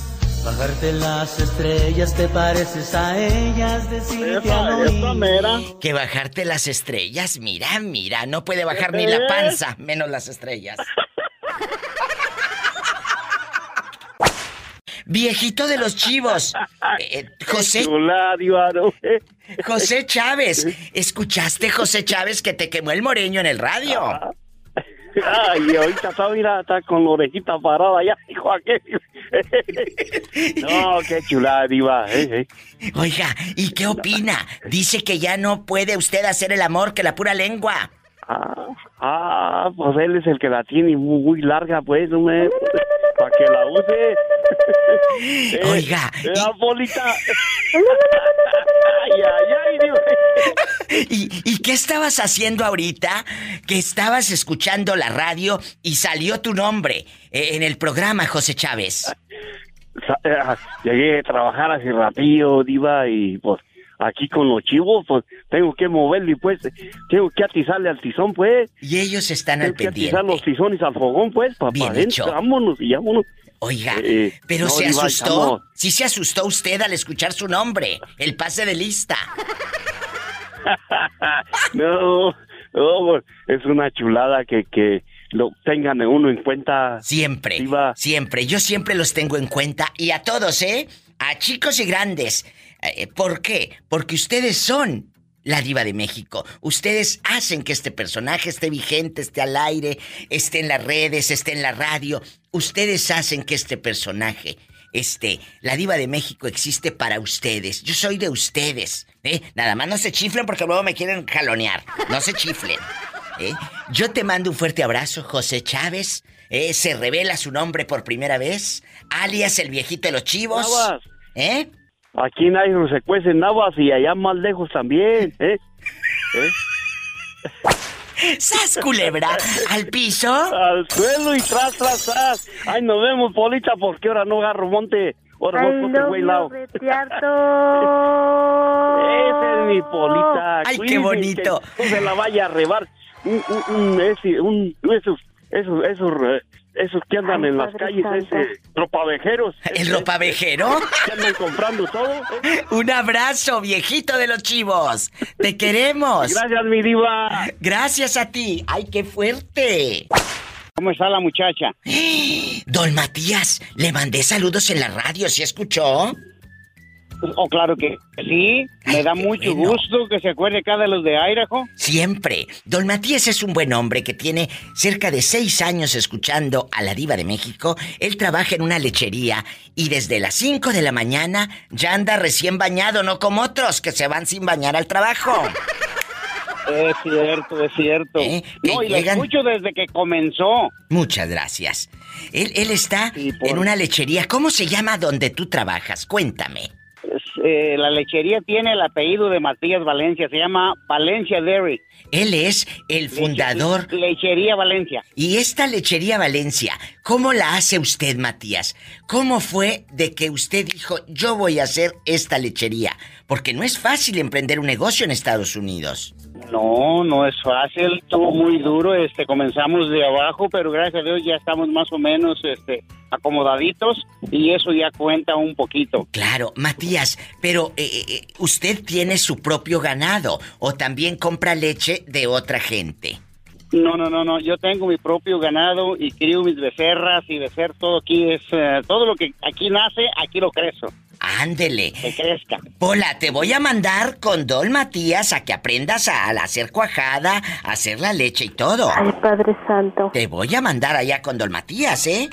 Bajarte las estrellas te pareces a ellas, decirte Esa, al esa oído. mera. que bajarte las estrellas, mira, mira, no puede bajar ni la panza, menos las estrellas. [LAUGHS] Viejito de los chivos, [LAUGHS] eh, José. [LAUGHS] José Chávez, ¿escuchaste José Chávez que te quemó el moreño en el radio? Ay, ahorita está, mira, está con la orejita parada ya, hijo aquel. [LAUGHS] No, qué chula, diva. eh, eh. Oiga, ¿y qué opina? Dice que ya no puede usted hacer el amor que la pura lengua. Ah, ah, pues él es el que la tiene muy, larga, pues, no me... Para que la use. [LAUGHS] Oiga, eh, la bolita. Ay, ay, ay. [LAUGHS] ¿Y, y qué estabas haciendo ahorita? Que estabas escuchando la radio y salió tu nombre eh, en el programa, José Chávez. Eh, Llegué a trabajar hace ratillo, diva, y pues aquí con los chivos, pues tengo que moverle, y pues tengo que atizarle al tizón, pues. Y ellos están al Tengo que pendiente. atizar los tizones al fogón, pues, para Bien hecho. Vámonos y vámonos. Oiga, Eh, pero no, se Diva, asustó. estamos- Sí se asustó usted al escuchar su nombre. El pase de lista. [LAUGHS] no, no, es una chulada que, que lo tengan uno en cuenta. Siempre, Diva. siempre. Yo siempre los tengo en cuenta. Y a todos, ¿eh? A chicos y grandes. Eh, ¿Por qué? Porque ustedes son la diva de México. Ustedes hacen que este personaje esté vigente, esté al aire, esté en las redes, esté en la radio. Ustedes hacen que este personaje, este, la diva de México existe para ustedes. Yo soy de ustedes. ¿eh? Nada más no se chiflen porque luego me quieren jalonear. No se chiflen. ¿eh? Yo te mando un fuerte abrazo, José Chávez. ¿eh? Se revela su nombre por primera vez, alias el viejito de los chivos. ¿Eh? Aquí nadie se cuece navas y allá más lejos también, ¿eh? ¿Eh? ¡Sas, culebra! ¿Al piso? Al suelo y tras, tras, tras. Ay, nos vemos, Polita, porque ahora no agarro monte. Ahora no, güey. Retiarto. Ese es mi Polita. Ay, qué bonito. No se la vaya a rebar. Un, un, un- ese, un, esos, esos, esos, eh, esos que andan Ay, en las calles, ese, ropavejeros. ¿El ropavejero? Que andan comprando todo. [LAUGHS] ¿eh? Un abrazo, viejito de los chivos. Te [LAUGHS] queremos. Gracias, mi diva. Gracias a ti. ¡Ay, qué fuerte! ¿Cómo está la muchacha? [GASPS] Don Matías, le mandé saludos en la radio, ¿sí escuchó? Oh, claro que sí. Me da mucho gusto que se acuerde cada de los de Idaho. Siempre. Don Matías es un buen hombre que tiene cerca de seis años escuchando a la diva de México. Él trabaja en una lechería y desde las 5 de la mañana ya anda recién bañado, no como otros que se van sin bañar al trabajo. Es cierto, es cierto. ¿Eh? No, y lo escucho desde que comenzó. Muchas gracias. Él, él está en una lechería. ¿Cómo se llama donde tú trabajas? Cuéntame. Eh, la lechería tiene el apellido de Matías Valencia. Se llama Valencia Dairy. Él es el fundador. Lechería Valencia. Y esta lechería Valencia, ¿cómo la hace usted, Matías? ¿Cómo fue de que usted dijo, yo voy a hacer esta lechería? Porque no es fácil emprender un negocio en Estados Unidos. No, no es fácil, estuvo muy duro, este, comenzamos de abajo, pero gracias a Dios ya estamos más o menos, este, acomodaditos y eso ya cuenta un poquito. Claro, Matías, pero eh, eh, usted tiene su propio ganado o también compra leche de otra gente. No, no, no, no, yo tengo mi propio ganado y crío mis becerras y becer todo aquí es, eh, todo lo que aquí nace, aquí lo crezo. Ándele. Que crezca. Pola, te voy a mandar con Don Matías a que aprendas a, a hacer cuajada, a hacer la leche y todo. Ay, Padre Santo. Te voy a mandar allá con Don Matías, ¿eh?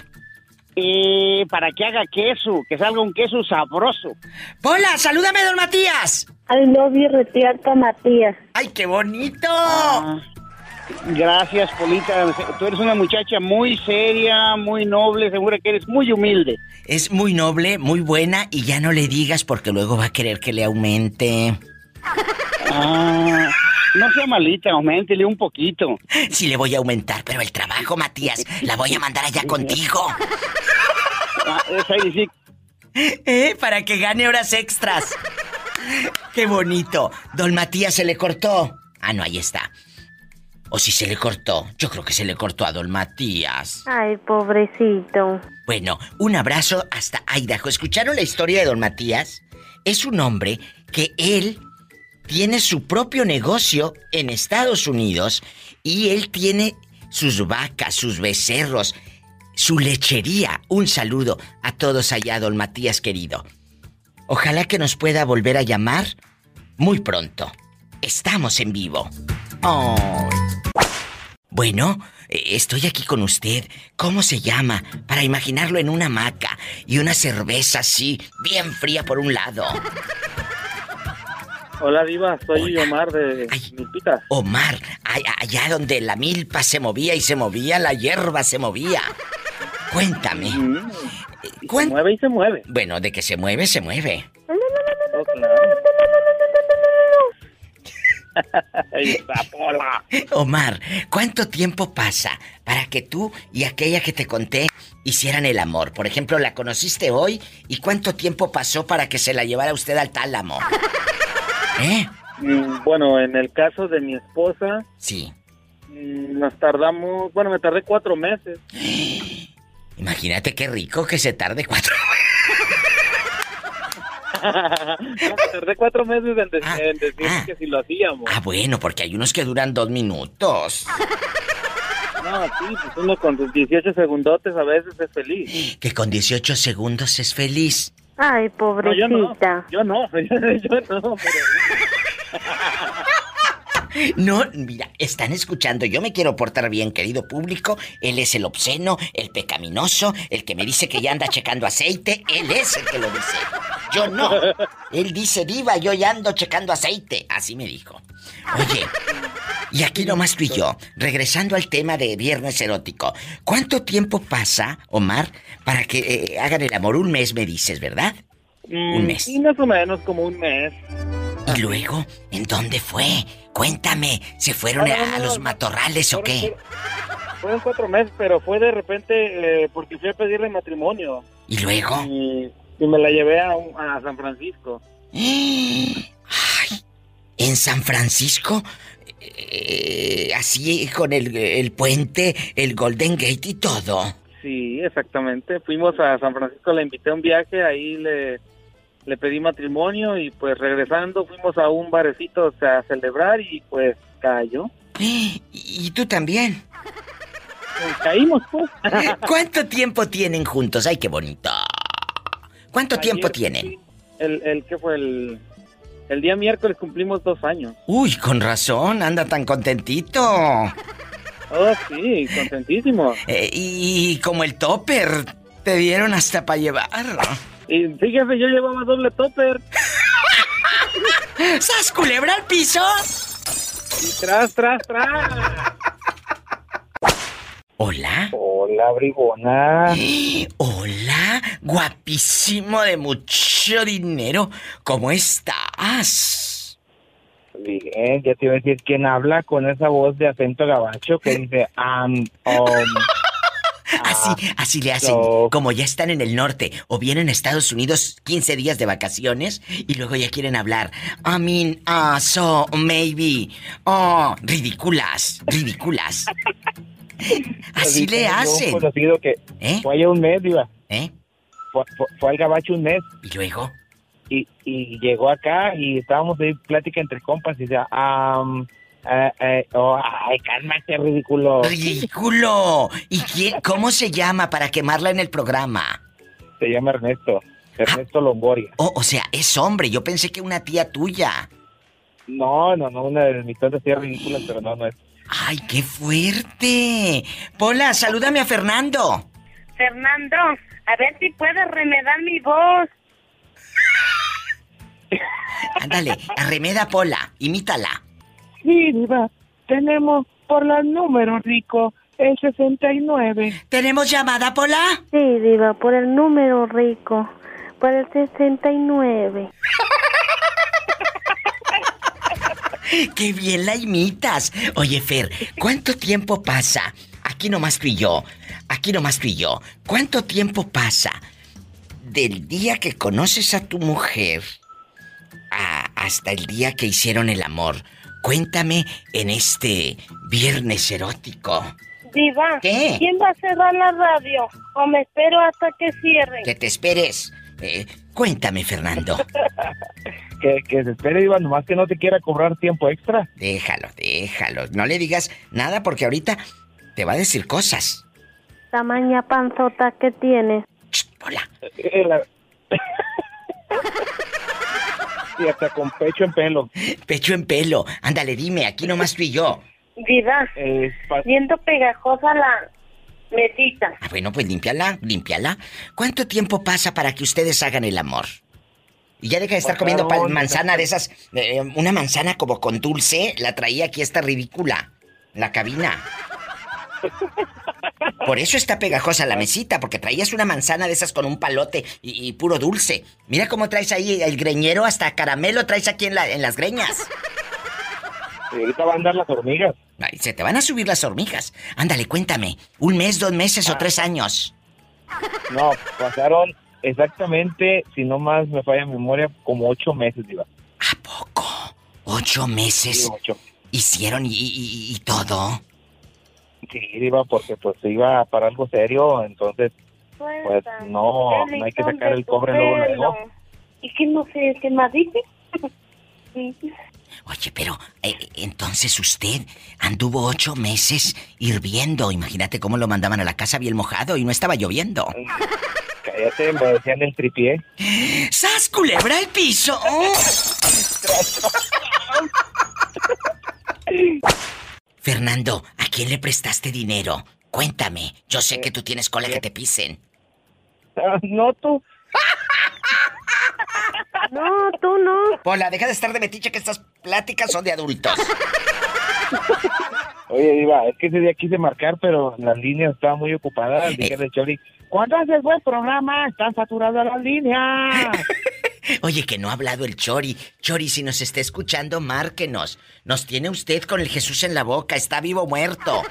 Y para que haga queso, que salga un queso sabroso. Pola, salúdame, Don Matías. I love you, Matías. ¡Ay, qué bonito! Gracias, Polita. Tú eres una muchacha muy seria, muy noble, segura que eres muy humilde. Es muy noble, muy buena y ya no le digas porque luego va a querer que le aumente. Ah, no sea malita, aumentele un poquito. Sí le voy a aumentar, pero el trabajo, Matías, la voy a mandar allá contigo. Ah, esa ahí sí. ¿Eh? Para que gane horas extras. Qué bonito. Don Matías se le cortó. Ah, no, ahí está. O si se le cortó. Yo creo que se le cortó a Don Matías. Ay, pobrecito. Bueno, un abrazo hasta Idaho. ¿Escucharon la historia de Don Matías? Es un hombre que él tiene su propio negocio en Estados Unidos y él tiene sus vacas, sus becerros, su lechería. Un saludo a todos allá, Don Matías querido. Ojalá que nos pueda volver a llamar muy pronto. Estamos en vivo. Oh. Bueno, eh, estoy aquí con usted. ¿Cómo se llama? Para imaginarlo en una hamaca y una cerveza así, bien fría por un lado. Hola, Diva, soy Omar de Milpitas. Omar, ay- allá donde la milpa se movía y se movía, la hierba se movía. Cuéntame. Se mueve y se mueve. Bueno, de que se mueve, se mueve. Oh, claro. [LAUGHS] Omar, ¿cuánto tiempo pasa para que tú y aquella que te conté hicieran el amor? Por ejemplo, ¿la conociste hoy? ¿Y cuánto tiempo pasó para que se la llevara usted al tálamo? [LAUGHS] ¿Eh? Mm, Bueno, en el caso de mi esposa. Sí. mm, Nos tardamos. Bueno, me tardé cuatro meses. [GASPS] Imagínate qué rico que se tarde cuatro. [LAUGHS] No, me tardé cuatro meses en, de- en decir que si lo hacíamos. Ah, bueno, porque hay unos que duran dos minutos. No, sí, pues uno con sus 18 segundotes a veces es feliz. Que con 18 segundos es feliz. Ay, No, yo no. pobrecita. Yo no, [LAUGHS] yo no, pero... No, mira, están escuchando. Yo me quiero portar bien, querido público. Él es el obsceno, el pecaminoso, el que me dice que ya anda checando aceite. Él es el que lo dice. Yo no. Él dice, diva, yo ya ando checando aceite. Así me dijo. Oye, y aquí nomás tú y yo, regresando al tema de viernes erótico. ¿Cuánto tiempo pasa, Omar, para que eh, hagan el amor? Un mes me dices, ¿verdad? Un Mm, mes. Sí, más o menos como un mes. ¿Y luego? ¿En dónde fue? Cuéntame, ¿se fueron No, no, a, los matorrales o qué? Fueron cuatro meses, pero fue de repente eh, porque fui a pedirle matrimonio. ¿Y luego? Y, y me la llevé a, San Francisco. ¿En San Francisco? Eh, así con el, el puente, el Golden Gate y todo. Sí, exactamente. Fuimos a San Francisco, le invité a un viaje, ahí le, le pedí matrimonio y pues regresando fuimos a un barecito o sea, a celebrar y pues cayó. [GASPS] ¿Y tú también? Pues, caímos pues. [LAUGHS] ¿Cuánto tiempo tienen juntos? Ay, qué bonito. ¿Cuánto tiempo tienen? el, el que fue el, el día miércoles cumplimos dos años. Uy, con razón, anda tan contentito. Oh, sí, contentísimo. Eh, y como el topper, te dieron hasta para llevar. Y fíjese, yo llevaba doble topper. [LAUGHS] ¡Sas culebra al piso! Y tras, tras, tras. Hola. Hola, bribona. [GASPS] Hola, guapísimo de mucho dinero. ¿Cómo estás? Bien, ya te iba a decir quién habla con esa voz de acento gabacho que dice am, um, Así, así le hacen. Como ya están en el norte o vienen a Estados Unidos 15 días de vacaciones y luego ya quieren hablar. I mean, ah, so, maybe. Oh, ridículas, ridículas. [LAUGHS] Así le hacen. Conocido que fue allá un mes, iba. ¿Eh? Fue, fue- fue al gabacho un mes. ¿Y luego? Y, y llegó acá y estábamos ahí plática entre compas y decía, am, eh, eh, oh, ay, cálmate, ridículo. ¡Ridículo! ¿Y quién, cómo se llama para quemarla en el programa? Se llama Ernesto. Ernesto Longoria. Oh, o sea, es hombre. Yo pensé que una tía tuya. No, no, no, una de mis tontas tía ridículas, pero no, no es. ¡Ay, qué fuerte! Pola, salúdame a Fernando. Fernando, a ver si puedes remedar mi voz. Ándale, arremeda Pola, imítala. Sí, diva, tenemos por los números, Rico, el 69. ¿Tenemos llamada, Pola? Sí, Diva, por el número rico. Por el 69. [LAUGHS] ¡Qué bien la imitas! Oye, Fer, ¿cuánto tiempo pasa? Aquí nomás tú y yo. Aquí nomás tú y yo. ¿Cuánto tiempo pasa del día que conoces a tu mujer a- hasta el día que hicieron el amor? Cuéntame en este viernes erótico. Diva, ¿Qué? ¿quién va a cerrar la radio? ¿O me espero hasta que cierren? Que te esperes. Eh, cuéntame, Fernando. [LAUGHS] Que, que se espere, Diva, nomás que no te quiera cobrar tiempo extra. Déjalo, déjalo. No le digas nada porque ahorita te va a decir cosas. Tamaña panzota que tienes. Hola. [LAUGHS] Y hasta con pecho en pelo. Pecho en pelo. Ándale, dime, aquí nomás tú y yo. Diva, Eh, siento pegajosa la mesita. Ah, bueno, pues límpiala, límpiala. ¿Cuánto tiempo pasa para que ustedes hagan el amor? Y ya deja de estar comiendo pa- Pasaron- manzana de esas. eh, una manzana como con dulce, la traía aquí esta ridícula. La cabina. [LAUGHS] Por eso está pegajosa la mesita, porque traías una manzana de esas con un palote y, y puro dulce. Mira cómo traes ahí el greñero, hasta caramelo traes aquí en, la- en las greñas. y ahorita van a andar las hormigas. Ay, se te van a subir las hormigas. Ándale, cuéntame. ¿Un mes, dos meses o tres años? No, pasaron exactamente, si no más me falla memoria, como ocho meses, Diva. Ocho meses. Sí, ocho. Hicieron y, y- y todo. Sí, Diva, porque pues se iba para algo serio, entonces, pues no, no hay que sacar el cobre luego, luego. ¿Y qué no sé qué más dice? [LAUGHS] Oye, pero eh, entonces usted anduvo ocho meses hirviendo. Imagínate cómo lo mandaban a la casa bien mojado y no estaba lloviendo. Cállate, me decían el tripié. ¡Sas, culebra el piso! [LAUGHS] Fernando, ¿a quién le prestaste dinero? Cuéntame. Yo sé que tú tienes cola que te pisen. Ah, No, tú. [LAUGHS] No, tú no. Pola, deja de estar de metiche que estas pláticas son de adultos. [LAUGHS] Oye, Diva, es que ese día quise marcar, pero las líneas estaban muy ocupadas. Dije de Chori, ¿cuándo haces buen programa? Están saturadas las líneas. [LAUGHS] Oye, que no ha hablado el Chori. Chori, si nos está escuchando, márquenos. Nos tiene usted con el Jesús en la boca. Está vivo o muerto.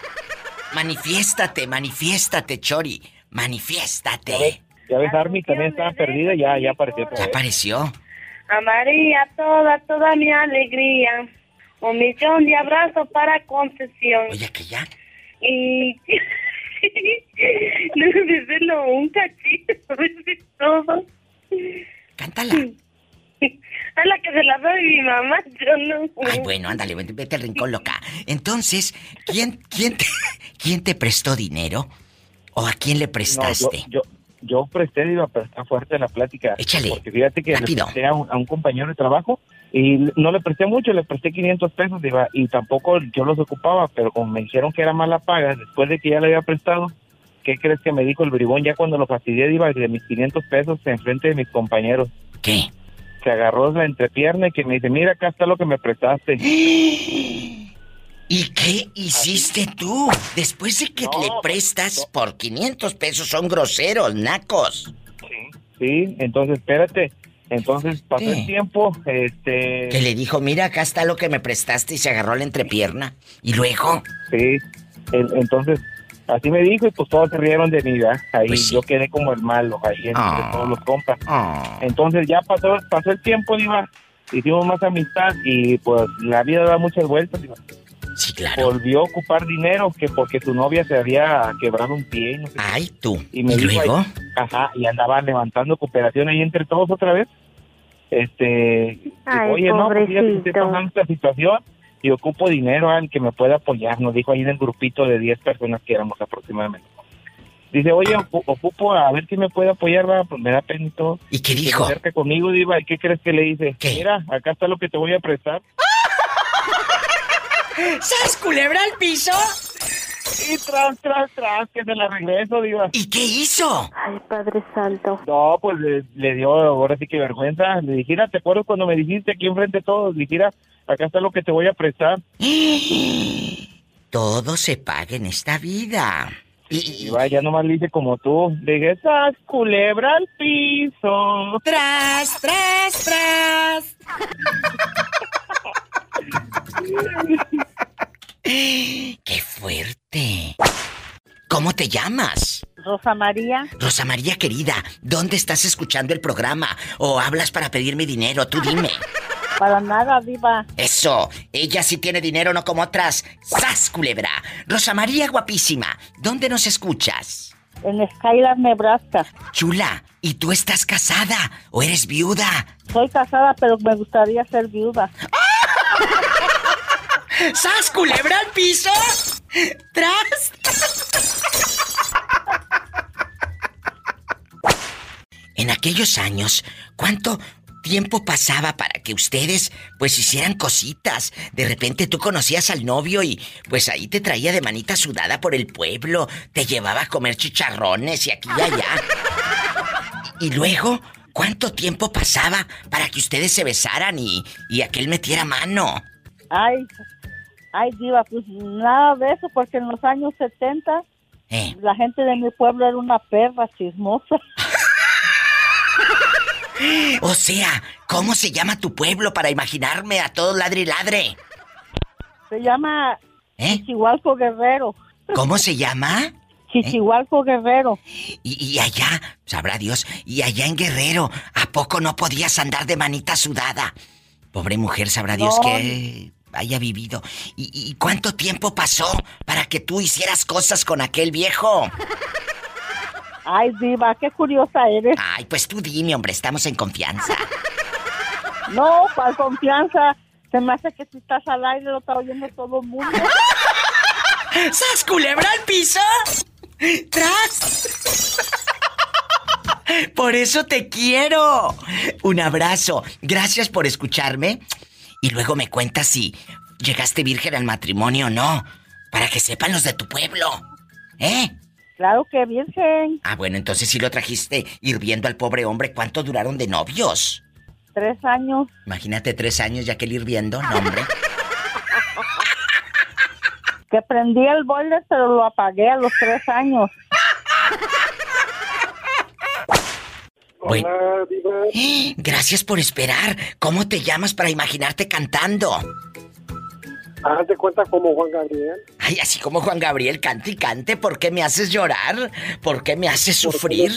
Manifiéstate, manifiéstate, Chori. Manifiéstate. Ya ves, Army también estaba perdida, ya, ya apareció. Ya apareció. A María toda, toda mi alegría. Un millón de abrazos para concesión. Oye, que ya. Y... [LAUGHS] no, díselo un cachito, todo. Cántala. A la que se la doy mi mamá, yo no. Ay, bueno, ándale, vete, vete al rincón loca. Entonces, ¿quién, quién, te, [LAUGHS] ¿quién te prestó dinero? ¿O a quién le prestaste? yo, yo presté, Diva, pero está fuerte la plática. Échale. Porque fíjate que le Rápido. presté a un, a un compañero de trabajo y no le presté mucho, le presté 500 pesos, y tampoco yo los ocupaba, pero como me dijeron que era mala paga, después de que ya le había prestado, ¿qué crees que me dijo el bribón ya cuando lo fastidié, Diva, de mis 500 pesos en frente de mis compañeros? ¿Qué? Se agarró la entrepierna y que me dice, mira, acá está lo que me prestaste. [GASPS] ¿Y qué hiciste tú? Después de que le prestas por 500 pesos, son groseros, nacos. Sí, entonces espérate. Entonces pasó ¿Qué? el tiempo, este... Que le dijo, mira, acá está lo que me prestaste y se agarró la entrepierna. ¿Y luego? Sí, el- entonces así me dijo y pues todos se rieron de mí, ¿verdad? Ahí Pues sí. yo quedé como el malo, ahí entre Ah. todos los compas. Ah. Entonces ya pasó, pasó el tiempo, Diva, hicimos más amistad y pues la vida da muchas vueltas, Diva. Sí, claro. Volvió a ocupar dinero que porque su novia se había quebrado un pie, no sé. Ay, tú. Y me ¿Y dijo luego? ahí- ajá, y andaba levantando cooperación ahí entre todos otra vez. Este, dijo, oye, no, pues pobrecito. pasando esta situación y ocupo dinero al que me pueda apoyar, nos dijo ahí en el grupito de 10 personas que éramos aproximadamente. Dice, oye, ocu- ocupo a ver quién me puede apoyar, va, pues me da pena y todo. ¿Y qué dijo? acerca conmigo, Diva, ¿y qué crees que le dice? Mira, acá está lo que te voy a prestar. [LAUGHS] ¿Sabes culebra al piso? Y tras, tras, tras, que se la regreso, Diva. ¿Y qué hizo? Ay, Padre Santo. No, pues le, le dio ahora sí que vergüenza. Le dije, "Mira, ¿te acuerdas cuando me dijiste aquí enfrente de todos? Le dije, "Mira, acá está lo que te voy a prestar. [GASPS] Todo se paga en esta vida. Y vaya, nomás le hice como tú. Le dije, ¡sas, culebra al piso! ¡Tras, tras, tras! [LAUGHS] ¡Qué fuerte! ¿Cómo te llamas? Rosa María. Rosa María querida, ¿dónde estás escuchando el programa? ¿O hablas para pedirme dinero? Tú dime. [LAUGHS] Para nada, viva. Eso, ella sí tiene dinero, no como otras. ¡Sas, culebra! Rosa María guapísima, ¿dónde nos escuchas? En Skylar, Nebraska. Chula, ¿y tú estás casada o eres viuda? Soy casada, pero me gustaría ser viuda. [LAUGHS] ¡Sas, culebra al piso! [LAUGHS] ¡Tras! En aquellos años, ¿cuánto tiempo pasaba para que ustedes pues hicieran cositas? De repente tú conocías al novio y pues ahí te traía de manita sudada por el pueblo, te llevaba a comer chicharrones y aquí y allá. Y luego, ¿cuánto tiempo pasaba para que ustedes se besaran y, y aquel metiera mano? Ay, ay, diva, pues nada de eso, porque en los años 70 Eh. la gente de mi pueblo era una perra chismosa. [LAUGHS] O sea, ¿cómo se llama tu pueblo para imaginarme a todo ladre y ladre? Se llama ¿Eh? Chichihualco Guerrero. ¿Cómo se llama? [LAUGHS] Chichihualco Guerrero. Y, y allá, sabrá Dios, y allá en Guerrero, ¿a poco no podías andar de manita sudada? Pobre mujer, sabrá Dios que haya vivido. ¿Y, y cuánto tiempo pasó para que tú hicieras cosas con aquel viejo? Ay, diva, qué curiosa eres. Ay, pues tú dime, hombre, estamos en confianza. No, para confianza. Se me hace que si estás al aire lo está oyendo todo el mundo. [LAUGHS] ¡Sas culebra al piso! ¡Tras! Por eso te quiero. Un abrazo. Gracias por escucharme. Y luego me cuentas si llegaste virgen al matrimonio o no. Para que sepan los de tu pueblo. ¿Eh? Claro que virgen. Ah, bueno, entonces sí lo trajiste hirviendo al pobre hombre. ¿Cuánto duraron de novios? Tres años. Imagínate tres años ya que el hirviendo, no, hombre. [LAUGHS] Que prendí el boiler, pero lo apagué a los tres años. Bueno. [GASPS] Gracias por esperar. ¿Cómo te llamas para imaginarte cantando? Haz de cuenta como Juan Gabriel. Ay, así como Juan Gabriel canta y cante, ¿por qué me haces llorar? ¿Por qué me haces sufrir?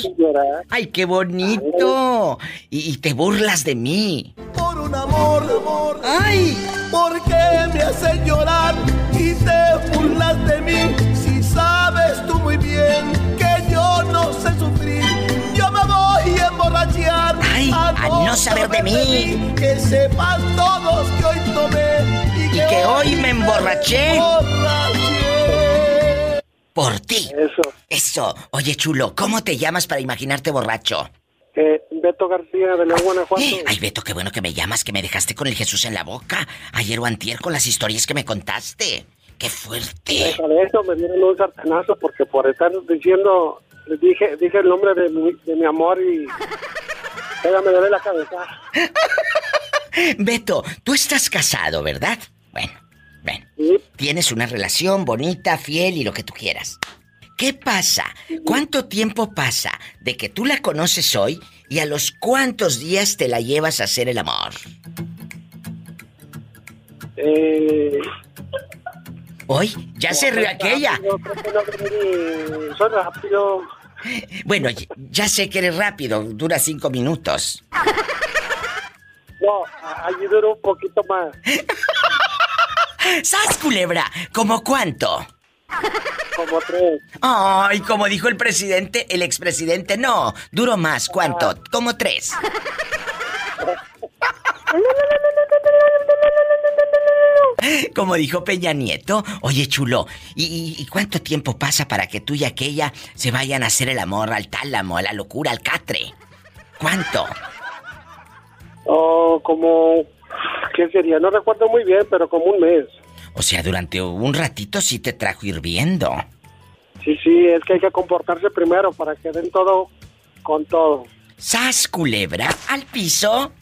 Ay, qué bonito. Y, y te burlas de mí. Por un amor, amor. Ay. ¿Por qué me haces llorar y te burlas de mí? Si sabes tú muy bien que yo no sé sufrir. Ay, a a no saber de mí. Que sepan todos que hoy tomé y que, Y que hoy me emborraché. emborraché. Por ti. Eso. Eso. Oye, chulo, ¿cómo te llamas para imaginarte borracho? Eh, Beto García de León, Guanajuato. Ay, Beto, qué bueno que me llamas, que me dejaste con el Jesús en la boca. Ayer o antier con las historias que me contaste. ¡Qué fuerte! Deja de eso, me dieron un sartenazo porque por estar diciendo, les dije, dije el nombre de mi, de mi amor y ella me duele la cabeza. [LAUGHS] Beto, tú estás casado, ¿verdad? Bueno, ven. Tienes una relación bonita, fiel y lo que tú quieras. ¿Qué pasa? ¿Cuánto tiempo pasa de que tú la conoces hoy y a los cuántos días te la llevas a hacer el amor? Eh, Hoy ya se rió aquella. [LAUGHS] Bueno, ya sé que eres rápido, dura cinco minutos. No, allí duró un poquito más. [LAUGHS] ¡Sas, culebra! ¿Cómo cuánto? Como tres. Ay, como dijo el presidente, el expresidente, no, duró más, ¿cuánto? Como tres. [LAUGHS] Como dijo Peña Nieto, oye chulo, ¿y, cuánto tiempo pasa para que tú y aquella se vayan a hacer el amor al tálamo, a la locura, al catre? ¿Cuánto? Oh, como, ¿qué sería? No recuerdo muy bien, pero como un mes. O sea, durante un ratito sí te trajo hirviendo. Sí, sí, es que hay que comportarse primero para que den todo con todo. ¡Sas, culebra! Al piso.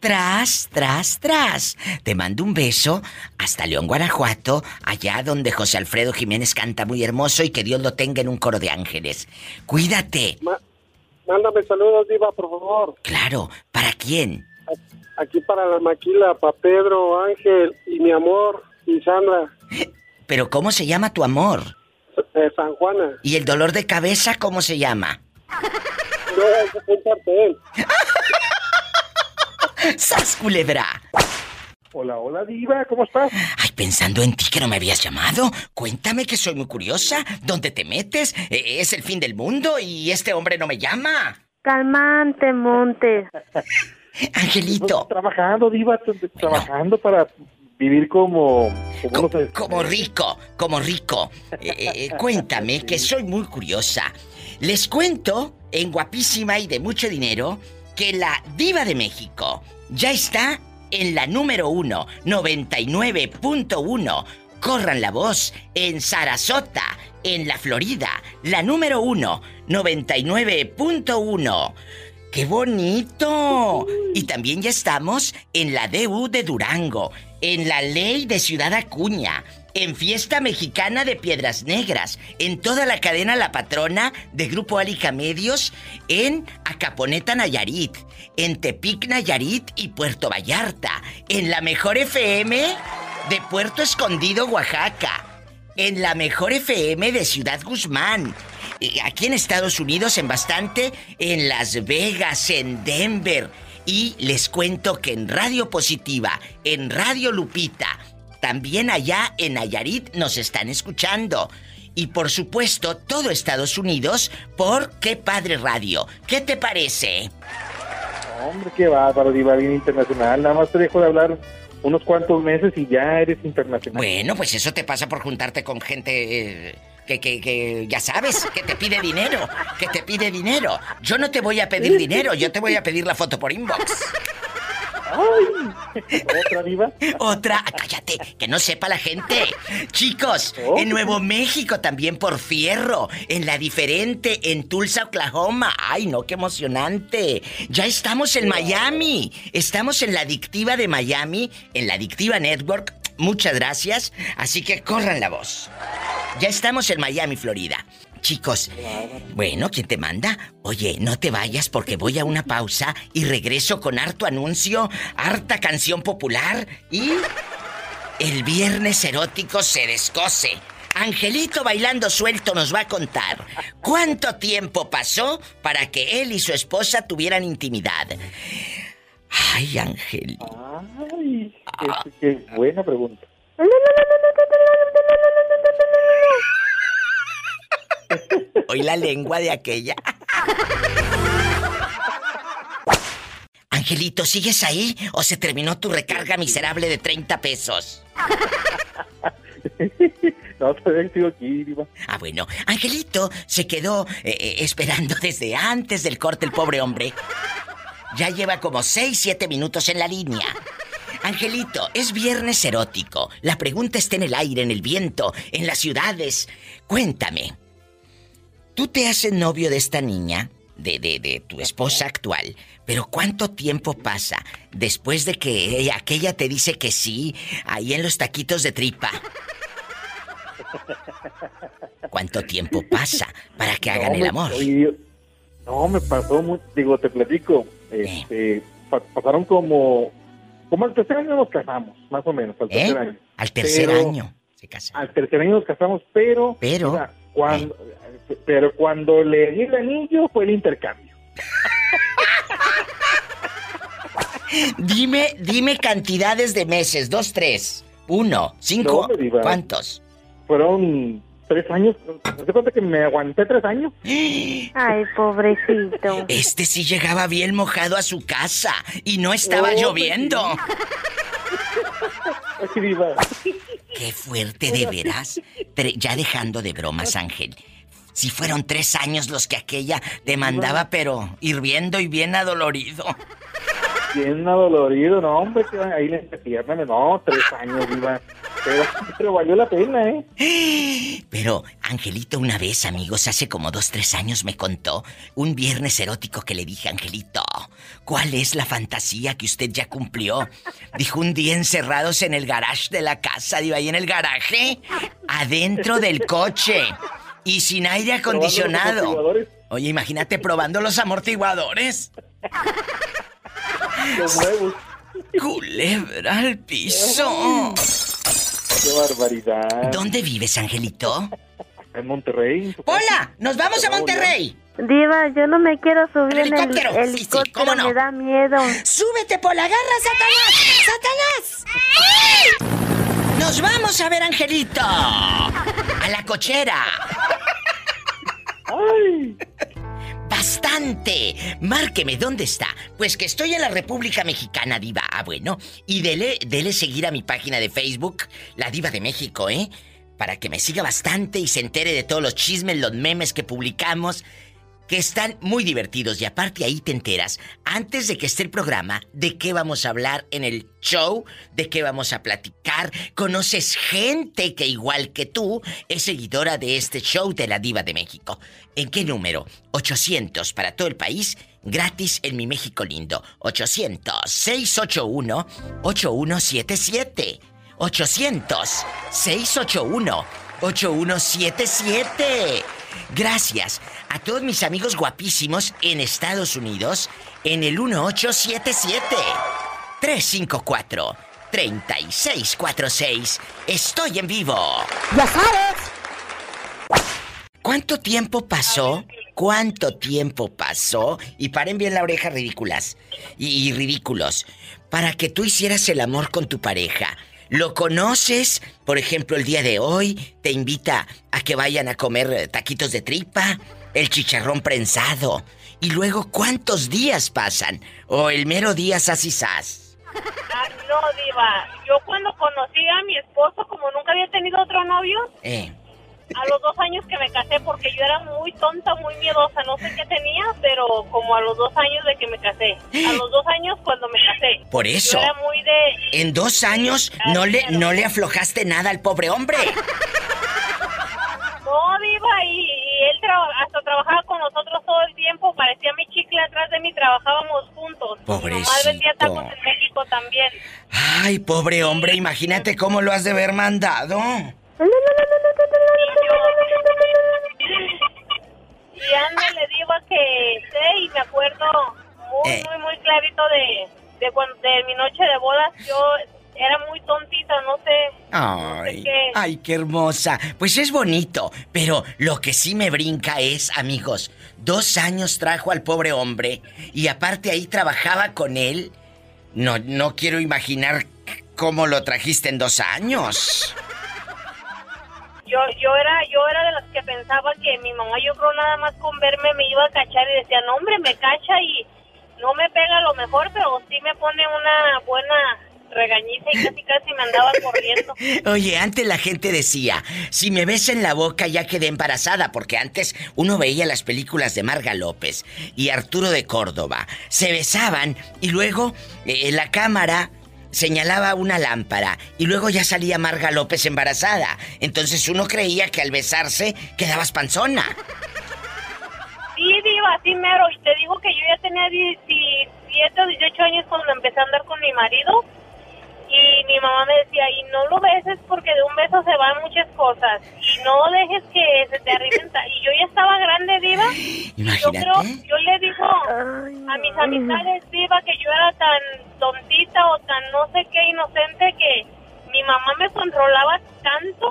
Tras, tras, tras. Te mando un beso hasta León, Guanajuato, allá donde José Alfredo Jiménez canta muy hermoso y que Dios lo tenga en un coro de ángeles. Cuídate. Mándame saludos, Diva, por favor. Claro, ¿para quién? Aquí para la maquila, para Pedro, Ángel y mi amor y Sandra, Pero ¿cómo se llama tu amor? eh, San Juana. ¿Y el dolor de cabeza cómo se llama? No, que apuntarte él. [LAUGHS] ¡Sas, culebra! Hola, hola, Diva, ¿cómo estás? Ay, pensando en ti que no me habías llamado. Cuéntame que soy muy curiosa. ¿Dónde te metes? Eh, Es el fin del mundo y este hombre no me llama. Calmante, monte. Angelito. Trabajando, Diva, trabajando para vivir como... Como, rico, como rico. Eh, eh, eh, cuéntame [LAUGHS] que soy muy curiosa. Les cuento, en guapísima y de mucho dinero, que la diva de México ya está en la número uno, 99.1. Corran la voz en Sarasota, en la Florida, la número uno, 99.1. ¡Qué bonito! Y también ya estamos en la DU de Durango, en la ley de Ciudad Acuña, en Fiesta Mexicana de Piedras Negras, en toda la cadena La Patrona de Grupo Alica Medios, en Acaponeta Nayarit, en Tepic Nayarit y Puerto Vallarta, en la mejor FM de Puerto Escondido, Oaxaca, en la mejor FM de Ciudad Guzmán. Aquí en Estados Unidos en bastante, en Las Vegas, en Denver. Y les cuento que en Radio Positiva, en Radio Lupita, también allá en Nayarit nos están escuchando. Y por supuesto, todo Estados Unidos por Qué Padre Radio. ¿Qué te parece? Hombre, qué bárbaro, Diva, bien internacional. Nada más te dejo de hablar unos cuantos meses y ya eres internacional. Bueno, pues eso te pasa por juntarte con gente eh, que, que, que ya sabes, que te pide dinero, que te pide dinero. Yo no te voy a pedir dinero, yo te voy a pedir la foto por inbox. ¿Otra diva? Otra, cállate, que no sepa la gente. Chicos, en Nuevo México también por fierro, en La Diferente, en Tulsa, Oklahoma. Ay, no, qué emocionante. Ya estamos en Miami, estamos en la adictiva de Miami, en la adictiva network. Muchas gracias, así que corran la voz. Ya estamos en Miami, Florida. Chicos, bueno, ¿quién te manda? Oye, no te vayas porque voy a una pausa y regreso con harto anuncio, harta canción popular y el viernes erótico se descose. Angelito bailando suelto nos va a contar cuánto tiempo pasó para que él y su esposa tuvieran intimidad. Ay, Angelito. Ay, qué, qué buena pregunta. Hoy la lengua de aquella. Angelito, ¿sigues ahí o se terminó tu recarga miserable de 30 pesos? No, todavía sigo aquí, Diva. Ah, bueno. Angelito se quedó eh, eh, esperando desde antes del corte el pobre hombre. Ya lleva como 6, 7 minutos en la línea. Angelito, es viernes erótico. La pregunta está en el aire, en el viento, en las ciudades. Cuéntame. ¿Tú te haces novio de esta niña? De, de, de tu esposa actual. Pero ¿cuánto tiempo pasa después de que ella- aquella te dice que sí, ahí en los taquitos de tripa? ¿Cuánto tiempo pasa para que hagan No, el amor? no, me pasó muy, digo, te platico. Este, pa- pasaron como, como al tercer año nos casamos, más o menos, al ¿Eh? tercer año. Al tercer Pero- año se casa. Al tercer año nos casamos, pero, Pero, cuando, pero cuando le di el anillo fue el intercambio. Dime, dime cantidades de meses, dos, tres, uno, cinco, No, diva. ¿cuántos? Fueron tres años, ¿te cuenta que me aguanté tres años? Ay, pobrecito. Este sí llegaba bien mojado a su casa y no estaba Oh, lloviendo. Diva. Qué fuerte de veras. Tre- ya dejando de bromas, Ángel. Si fueron tres años los que aquella te mandaba, pero hirviendo y bien adolorido. Bien adolorido, no, hombre, que ahí le pierna, no, tres años, diva. Pero, pero valió la pena, ¿eh? Pero Angelito una vez, amigos, hace como dos, tres años me contó un viernes erótico que le dije, Angelito, ¿cuál es la fantasía que usted ya cumplió? Dijo un día encerrados en el garage de la casa, digo, ahí en el garaje, adentro del coche y sin aire acondicionado. amortiguadores. Oye, imagínate probando los amortiguadores. Los nuevos. Culebra al piso. Qué barbaridad. ¿Dónde vives, Angelito? En Monterrey. ¡Hola! ¡Nos vamos a Monterrey! Diva, yo no me quiero subir en el Helicóptero. Sí, sí, cómo no. me da miedo. ¡Súbete por la garra, Satanás! ¡Satanás! ¡Nos vamos a ver, Angelito! ¡A la cochera! ¡Bastante! Márqueme, ¿dónde está? Pues que estoy en la República Mexicana, Diva. Ah, bueno. Y dele, dele seguir a mi página de Facebook, La Diva de México, ¿eh? Para que me siga bastante y se entere de todos los chismes, los memes que publicamos que están muy divertidos y aparte ahí te enteras, antes de que esté el programa, de qué vamos a hablar en el show, de qué vamos a platicar, conoces gente que igual que tú es seguidora de este show de la diva de México. ¿En qué número? 800 para todo el país, gratis en mi México lindo. 800-681-8177. 800-681-8177. Gracias a todos mis amigos guapísimos en Estados Unidos en el 1877 354 3646. Estoy en vivo. Ya sabes. ¿Cuánto tiempo pasó? ¿Cuánto tiempo pasó? Y paren bien la oreja ridículas y, y ridículos para que tú hicieras el amor con tu pareja. ¿Lo conoces? Por ejemplo, el día de hoy te invita a que vayan a comer eh, taquitos de tripa, el chicharrón prensado. Y luego, ¿cuántos días pasan? O el mero día sas y sas. Ah, no, Diva. Yo cuando conocí a mi esposo, como nunca había tenido otro novio, Eh, a los dos años que me casé, porque yo era muy tonta, muy miedosa, no sé qué tenía, pero como a los dos años de que me casé. A los dos años cuando me casé. Por eso. Yo era muy en dos años no le, no le aflojaste nada al pobre hombre. [LAUGHS] No, Diva, y, y él hasta trabajaba con nosotros todo el tiempo, parecía mi chicle atrás de mí, trabajábamos juntos. Mi mamá vendía Pobrecito. tacos en México también. Ay, pobre hombre, imagínate cómo lo has de haber mandado. Y Ana le digo que sé y me acuerdo muy, Eh. muy, muy clarito de, de, cuando, de mi noche de bodas. Yo era muy tontita, no sé. Ay, qué. ay, qué hermosa. Pues es bonito, pero lo que sí me brinca es, amigos, dos años trajo al pobre hombre y aparte ahí trabajaba con él. No, no quiero imaginar cómo lo trajiste en dos años. Yo, yo era, yo era de las que pensaba que mi mamá, yo creo nada más con verme me iba a cachar y decía, no hombre, me cacha y no me pega lo mejor, pero sí me pone una buena regañiza y casi casi me andaba corriendo. [LAUGHS] Oye, antes la gente decía, si me ves en la boca ya quedé embarazada, porque antes uno veía las películas de Marga López y Arturo de Córdoba. Se besaban y luego eh, la cámara señalaba una lámpara y luego ya salía Marga López embarazada. Entonces uno creía que al besarse quedabas panzona. Sí, diva, sí mero. Y te digo que yo ya tenía 17 o 18 años cuando empecé a andar con mi marido. Y mi mamá me decía, y no lo beses porque de un beso se van muchas cosas. Y no dejes que se te arriben. ta-". Y yo ya estaba grande, diva. Yo creo, yo le digo a mis amistades, diva, que yo era tan tontita o tan no sé qué inocente que mi mamá me controlaba tanto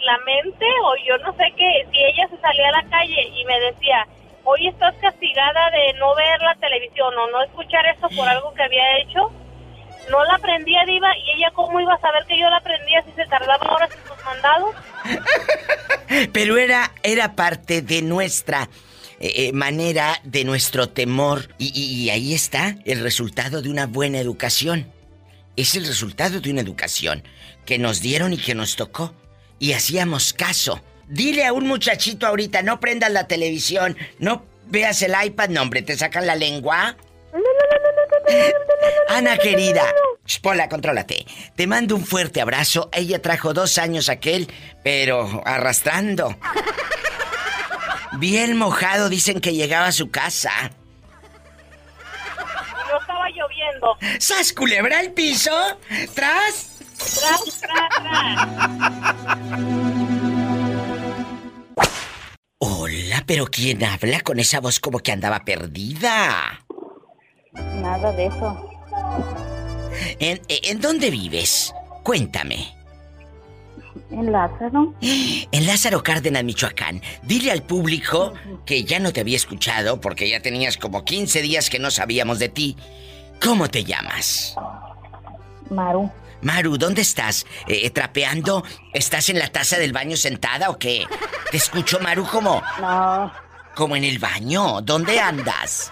la mente o yo no sé qué, si ella se salía a la calle y me decía, hoy estás castigada de no ver la televisión o no escuchar esto por algo que había hecho, no la aprendía diva y ella cómo iba a saber que yo la aprendía si se tardaba horas en sus mandados. [LAUGHS] Pero era, era parte de nuestra eh, eh, manera, de nuestro temor. Y, y- y ahí está el resultado de una buena educación. Es el resultado de una educación que nos dieron y que nos tocó. Y hacíamos caso. Dile a un muchachito ahorita, no prendas la televisión, no veas el iPad, no hombre, te sacan la lengua. Ana querida, Pola, contrólate. Te mando un fuerte abrazo. Ella trajo dos años aquel, pero arrastrando. Bien mojado, dicen que llegaba a su casa. No estaba lloviendo. ¡Sas culebra el piso! ¡Tras! Tras, tras, Hola, pero ¿quién habla con esa voz como que andaba perdida? Nada de eso. ¿En, en dónde vives? Cuéntame. En Lázaro. En Lázaro Cárdenas, Michoacán. Dile al público que ya no te había escuchado porque ya tenías como 15 días que no sabíamos de ti. ¿Cómo te llamas? Maru. Maru, ¿dónde estás? Eh, ¿Trapeando? ¿Estás en la taza del baño sentada o qué? Te escucho, Maru, como... No, Como en el baño. ¿Dónde andas?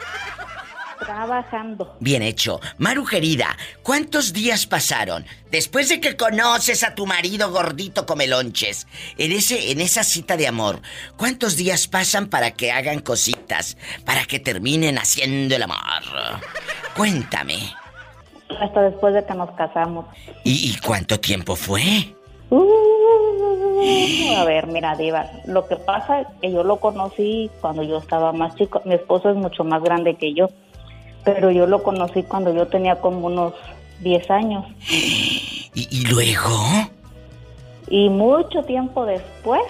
trabajando. Bien hecho. Maru querida, ¿cuántos días pasaron después de que conoces a tu marido gordito come lonches? En ese en esa cita de amor, ¿cuántos días pasan para que hagan cositas, para que terminen haciendo el amor? Cuéntame. Hasta después de que nos casamos. ¿Y, y cuánto tiempo fue? Uh, a ver, mira, Diva, lo que pasa es que yo lo conocí cuando yo estaba más chico. Mi esposo es mucho más grande que yo, pero yo lo conocí cuando yo tenía como unos 10 años. ¿Y, y luego? Y mucho tiempo después,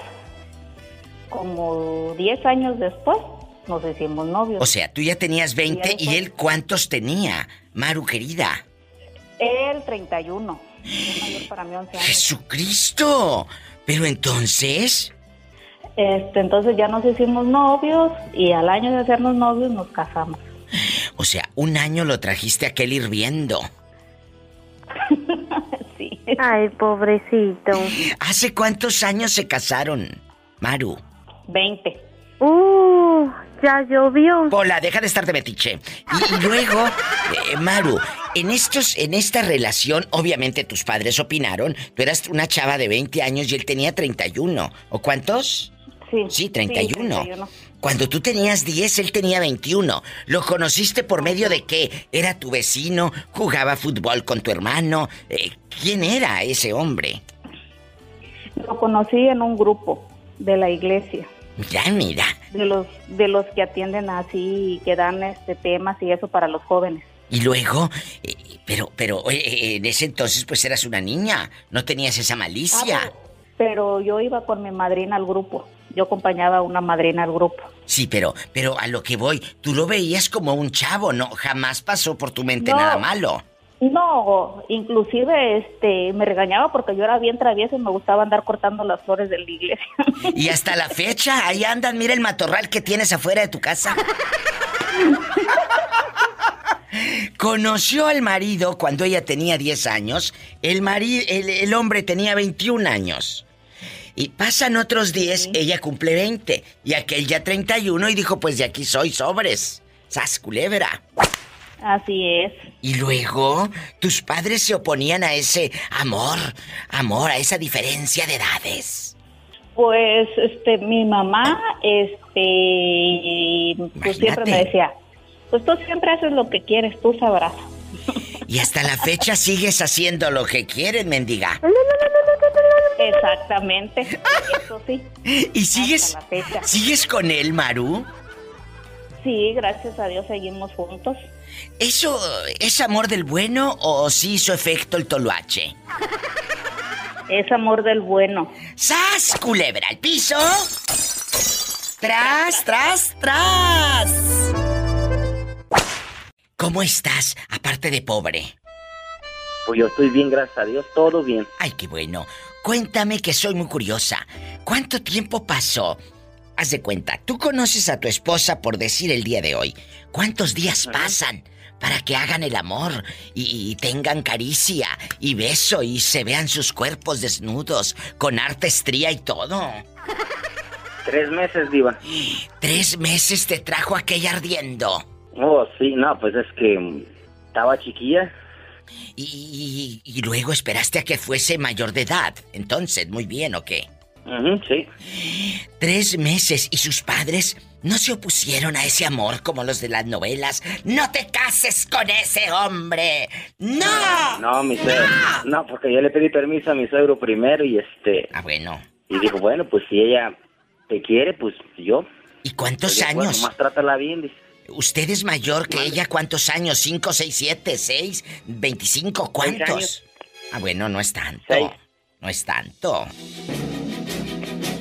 como 10 años después, nos hicimos novios. O sea, tú ya tenías 20 y él cuántos tenía, Maru querida. Él 31. Es mayor para mí 11 años. Jesucristo. Pero entonces, Este, entonces ya nos hicimos novios y al año de hacernos novios nos casamos. o sea, un año lo trajiste a aquel hirviendo. [LAUGHS] Ay, pobrecito. ¿Hace cuántos años se casaron, Maru? 20. Uh, ya llovió. Hola, deja de estar de metiche. Y, y luego, eh, Maru, en estos, en esta relación, obviamente tus padres opinaron. Tú eras una chava de 20 años y él tenía 31. ¿O cuántos? Sí. Sí, 31. 31. Cuando tú tenías 10, él tenía 21. ¿Lo conociste por medio de qué? ¿Era tu vecino? ¿Jugaba fútbol con tu hermano? Eh, ¿Quién era ese hombre? Lo conocí en un grupo de la iglesia, Mira, mira. de los de los que atienden así y que dan este temas y eso para los jóvenes. Y luego, eh, pero, pero eh, en ese entonces pues eras una niña, no tenías esa malicia. Pero yo iba con mi madrina al grupo. Yo acompañaba a una madrina al grupo. Sí, pero, pero a lo que voy, tú lo veías como un chavo, ¿no? Jamás pasó por tu mente No. nada malo. No, inclusive este me regañaba porque yo era bien traviesa y me gustaba andar cortando las flores de la iglesia. [LAUGHS] Y hasta la fecha, ahí andan, mira el matorral que tienes afuera de tu casa. Conoció al marido cuando ella tenía 10 años, el, mari- el, el hombre tenía 21 años. Y pasan otros 10, ella cumple 20, y aquel ya 31 y dijo, pues de aquí soy sobres. Sas culebra. Así es. Y luego, tus padres se oponían a ese amor, amor, a esa diferencia de edades. Pues, este, mi mamá, este, pues siempre me decía, pues tú siempre haces lo que quieres, tú sabrás. Y hasta la fecha sigues haciendo lo que quieres, mendiga. [LAUGHS] Exactamente, eso sí. ¿Y sigues, sigues con él, Maru? Sí, gracias a Dios seguimos juntos. ¿Eso es amor del bueno o sí hizo efecto el toluache? Es amor del bueno. ¡Sas, culebra al piso! ¡Tras, tras, tras! ¿Cómo estás, aparte de pobre? Pues yo estoy bien, gracias a Dios, todo bien. Ay, qué bueno. Cuéntame que soy muy curiosa. ¿Cuánto tiempo pasó? Haz de cuenta, tú conoces a tu esposa por decir el día de hoy. ¿Cuántos días pasan para que hagan el amor y, y tengan caricia y beso y se vean sus cuerpos desnudos con arte estría y todo? Tres meses, Diva. Tres meses te trajo aquella ardiendo. Oh, sí, no, pues es que estaba chiquilla. Y, y luego esperaste a que fuese mayor de edad. Entonces, muy bien, ¿o qué? Sí. Tres meses y sus padres no se opusieron a ese amor como los de las novelas. ¡No te cases con ese hombre! ¡No! No, mi suegro. No, porque yo le pedí permiso a mi suegro primero y este. Ah, bueno. Y dijo, bueno, pues si ella te quiere, pues yo. ¿Y cuántos bueno, años? más trátala bien, dice. ¿Usted es mayor que ella? ¿Cuántos años? ¿Cinco, seis, siete, seis, veinticinco? ¿Cuántos? Ah, bueno, no es tanto. Seis. No es tanto.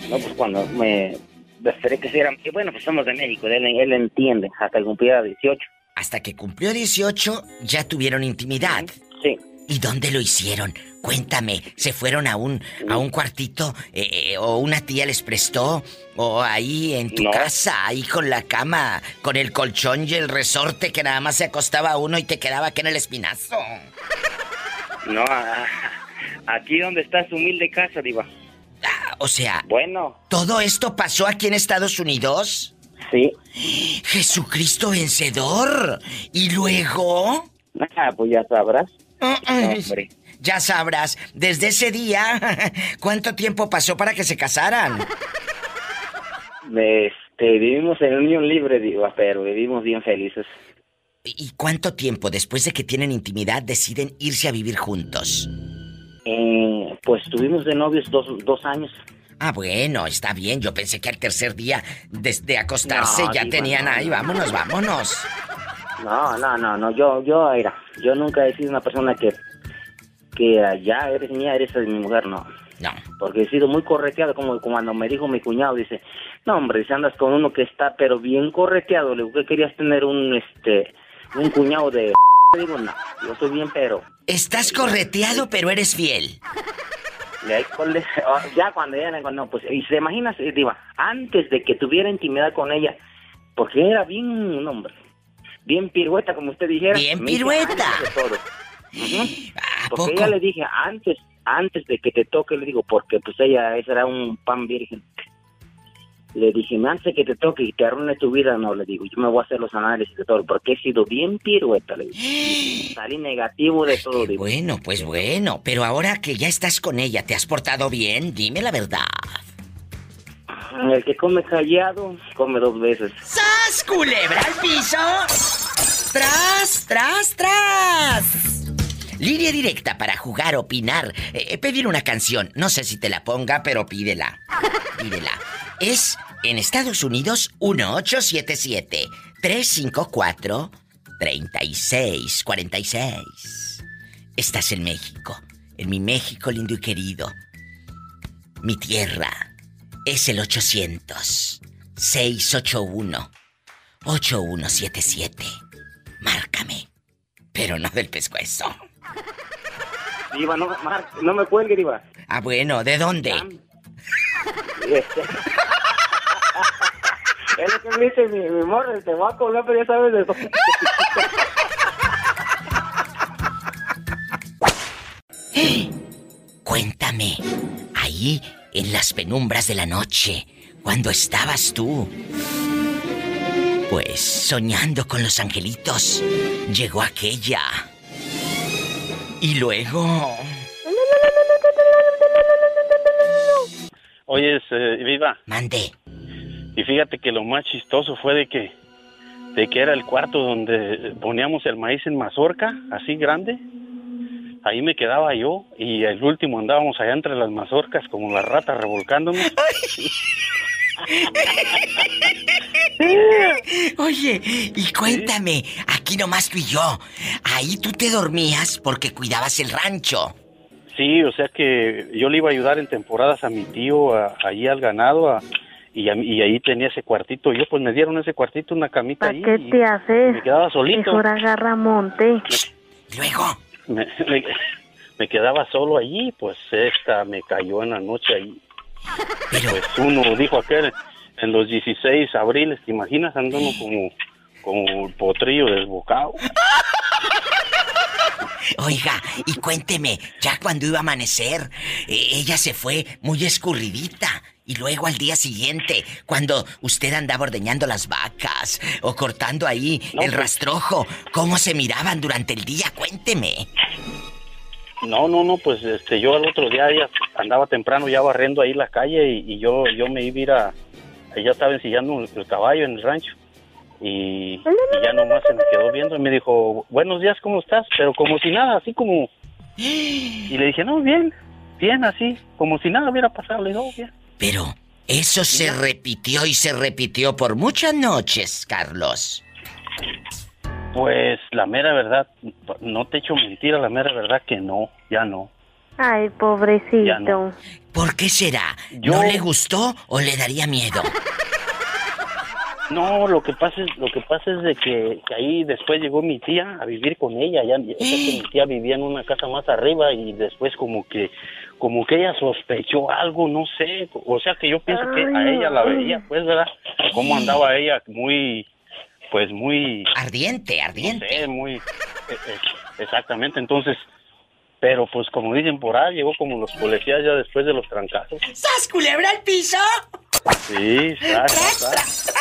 No, pues cuando me esperé que sean. y Bueno, pues somos de México, él, él entiende, hasta que cumpliera 18. Hasta que cumplió 18, ya tuvieron intimidad. Sí. ¿Y dónde lo hicieron? Cuéntame, ¿se fueron a un, a un cuartito eh, eh, o una tía les prestó? ¿O ahí en tu No. casa, ahí con la cama, con el colchón y el resorte que nada más se acostaba uno y te quedaba aquí en el espinazo? No, aquí donde está su humilde casa, Diva. O sea, Bueno, ¿todo esto pasó aquí en Estados Unidos? sí. Jesucristo vencedor. ¿Y luego? Ah, pues ya sabrás. Ay, Hombre. Ya sabrás, desde ese día, [LAUGHS] ¿cuánto tiempo pasó para que se casaran? Este, vivimos en unión libre, Diva, pero vivimos bien felices. ¿Y cuánto tiempo después de que tienen intimidad deciden irse a vivir juntos? Eh, pues estuvimos de novios dos, dos años. Ah, bueno, está bien. Yo pensé que al tercer día desde acostarse No, ya diva, tenían no, ahí, no. vámonos, vámonos. No, no, no, no, yo, yo, era, yo nunca he sido una persona que, que ya eres mía, eres mi mujer, no. No. Porque he sido muy correteado, como cuando me dijo mi cuñado, dice, no, hombre, si andas con uno que está, pero bien correteado, le digo, ¿qué querías tener un, este, un cuñado de... Digo, no, yo soy bien, pero... Estás correteado, pero eres fiel. Ah, [LAUGHS] ya cuando ya no, pues, y se imagina, Diva, antes de que tuviera intimidad con ella, porque era bien, un hombre, bien pirueta, como usted dijera. Bien pirueta. antes de todo. Ujú. ¿A Porque poco? ella le dije, antes, antes de que te toque, le digo, porque pues ella, ese era un pan virgen. Le dije, antes de que te toque y te arruine tu vida, no, le digo, yo me voy a hacer los análisis de todo, porque he sido bien pirueta, le digo. [GASPS] Salí negativo de todo, digo. Bueno, pues bueno, pero ahora que ya estás con ella, ¿te has portado bien? Dime la verdad. El que come callado, come dos veces. ¡Sas, culebra al piso! ¡Tras, tras, tras! Línea directa para jugar, opinar, eh, pedir una canción. No sé si te la ponga, pero pídela. Pídela. Es en Estados Unidos 1877-354-3646. Estás en México, en mi México lindo y querido. Mi tierra es el 800 681 8177. Márcame. Pero no del pescuezo. Diva, no, no me cuelgue, Diva. Ah, bueno, ¿de dónde? Es lo que me dice mi, mi morra, te va a colgar, pero ya sabes de dónde. Cuéntame. Ahí, en las penumbras de la noche, cuando estabas tú. Pues soñando con los angelitos, llegó aquella. Y luego... Oye, eh, Viva. Mande. Y fíjate que lo más chistoso fue de que, de que era el cuarto donde poníamos el maíz en mazorca, así grande. Ahí me quedaba yo y el último andábamos allá entre las mazorcas como las ratas revolcándonos. [LAUGHS] Oye, y cuéntame, aquí nomás tú y yo. Ahí tú te dormías porque cuidabas el rancho. Sí, o sea que yo le iba a ayudar en temporadas a mi tío, a- allí al ganado, a- y, a- y ahí tenía ese cuartito. Yo pues me dieron ese cuartito, una camita ¿Para ahí. qué y te haces? me quedaba solito. Mejor agarra monte. Luego. Me, me- me quedaba solo allí, pues esta me cayó en la noche ahí. Pues uno dijo aquel, en los 16 abriles, ¿te imaginas? Andando como, como el potrillo desbocado. [LAUGHS] Oiga, y cuénteme, ya cuando iba a amanecer, eh, ella se fue muy escurridita. Y luego al día siguiente, cuando usted andaba ordeñando las vacas o cortando ahí el rastrojo, ¿cómo se miraban durante el día? Cuénteme. No, no, no, pues este, yo al otro día ya andaba temprano ya barriendo ahí la calle y, y yo, yo me iba a ir a, ella estaba ensillando el caballo en el rancho y, y ya nomás se me quedó viendo y me dijo, buenos días, ¿cómo estás? Pero como si nada, así como, [GASPS] y le dije, no, bien, bien, así, como si nada hubiera pasado, le digo, "Oh, bien. Pero eso se repitió y se repitió por muchas noches, Carlos. Pues la mera verdad, no te echo mentira, la mera verdad que no, ya no. Ay, pobrecito. No. ¿Por qué será? ¿No le gustó o le daría miedo? [LAUGHS] No, lo que pasa es, lo que pasa es de que, que ahí después llegó mi tía a vivir con ella, ya, ya- que mi tía vivía en una casa más arriba y después como que, como que ella sospechó algo, no sé, o sea que yo pienso que a ella la veía, pues, ¿verdad? Cómo andaba ella muy, pues muy... Ardiente, ardiente. muy, eh, eh, exactamente, entonces, pero pues como dicen por ahí, llegó como los policías ya después de los trancazos. ¡Sas, culebra al piso! Sí, tras.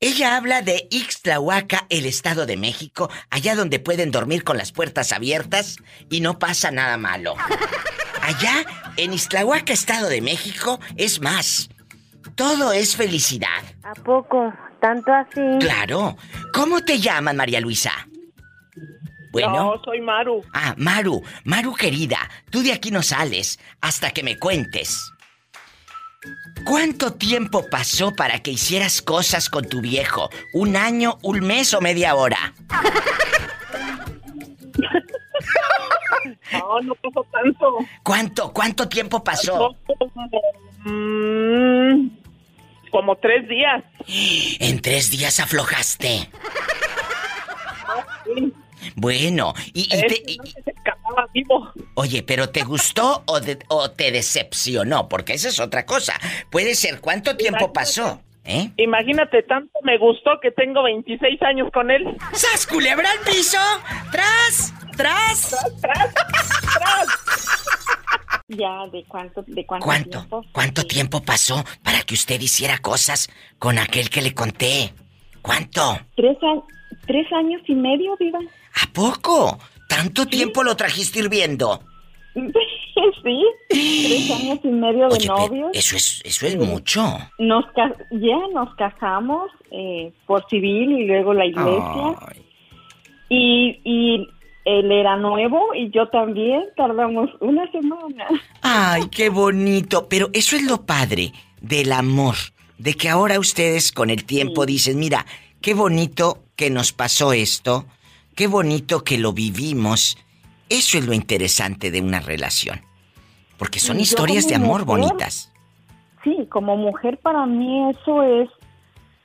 Ella habla de Ixtlahuaca, el Estado de México, allá donde pueden dormir con las puertas abiertas y no pasa nada malo. Allá, en Ixtlahuaca, Estado de México, es más. Todo es felicidad. ¿A poco? ¿Tanto así? Claro. ¿Cómo te llaman, María Luisa? Bueno. No, soy Maru. Ah, Maru, Maru querida, tú de aquí no sales hasta que me cuentes. ¿Cuánto tiempo pasó para que hicieras cosas con tu viejo? ¿Un año, un mes o media hora? [LAUGHS] No, no pasó tanto. ¿Cuánto, cuánto tiempo pasó? Mm, como tres días. [GASPS] En tres días aflojaste. Bueno, y, y te- y- vivo. [LAUGHS] Oye, pero ¿te gustó o, de- o te decepcionó? Porque esa es otra cosa. Puede ser, ¿cuánto tiempo pasó? ¿Eh? Imagínate, tanto me gustó que tengo 26 años con él. ¡Sas, culebra al piso! ¡Tras! ¡Tras! Ya, ¿de cuánto, de cuánto, ¿Cuánto? tiempo? ¿Cuánto tiempo pasó para que usted hiciera cosas con aquel que le conté? ¿Cuánto? Tres, a- tres años y medio, viva. ¿A poco? ¿Tanto tiempo lo trajiste hirviendo? [LAUGHS] sí, tres años y medio de Oye, novios. eso es, eso es mucho. Nos ca- ya nos casamos eh, por civil y luego la iglesia. Y, y él era nuevo y yo también. Tardamos una semana. Ay, qué bonito. Pero eso es lo padre del amor. De que ahora ustedes con el tiempo dicen, mira, qué bonito que nos pasó esto. Qué bonito que lo vivimos. Eso es lo interesante de una relación. Porque son historias de amor mujer, bonitas. Sí, como mujer para mí eso es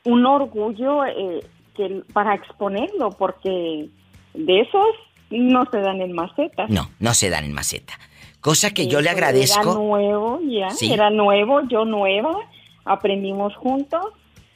un orgullo eh, que, para exponerlo, porque de esos no se dan en macetas. No, no se dan en maceta. Cosa que yo le agradezco. Era nuevo, ya. Sí. Era nuevo, yo nueva. Aprendimos juntos.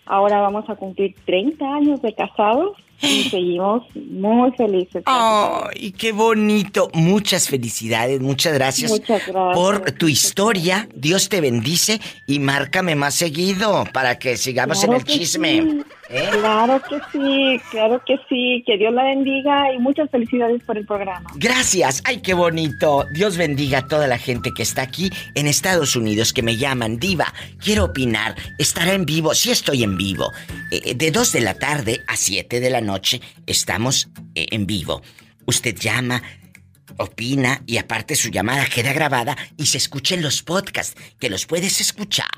Ahora vamos a cumplir 30 años de casados. Y seguimos muy felices. ¡Ay, qué bonito! Muchas felicidades, muchas gracias, Muchas gracias. por tu historia. Dios te bendice y márcame más seguido para que sigamos Claro en el chisme. sí, ¿Eh? Claro que sí, claro que sí. Que Dios la bendiga y muchas felicidades por el programa. Gracias, ay qué bonito. Dios bendiga a toda la gente que está aquí en Estados Unidos que me llaman diva. Quiero opinar. Estará en vivo, sí estoy en vivo. Eh, de 2 de la tarde a 7 de la noche estamos eh, en vivo. Usted llama, opina y aparte su llamada queda grabada y se escucha en los podcasts que los puedes escuchar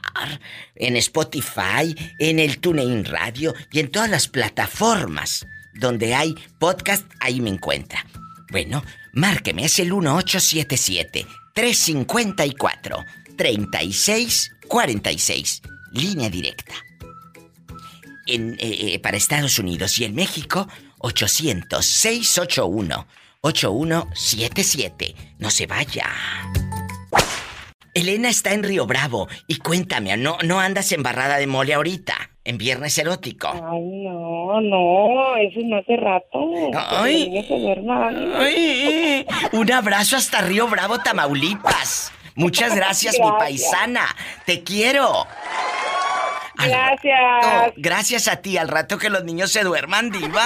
en Spotify, en el TuneIn Radio y en todas las plataformas donde hay podcast, ahí me encuentra. Bueno, márqueme, es el 1877 354 3646, línea directa. Eh, eh, para Estados Unidos y en México, 800-681-8177. No se vaya. Elena está en Río Bravo y cuéntame, ¿no, no andas embarrada de mole ahorita? En viernes erótico. Ay, no, no, eso no hace rato. Ay. Ay, un abrazo hasta Río Bravo, Tamaulipas. Muchas [LAUGHS] gracias, mi paisana. Te quiero. Al Gracias. rato- gracias a ti, al rato que los niños se duerman, diva.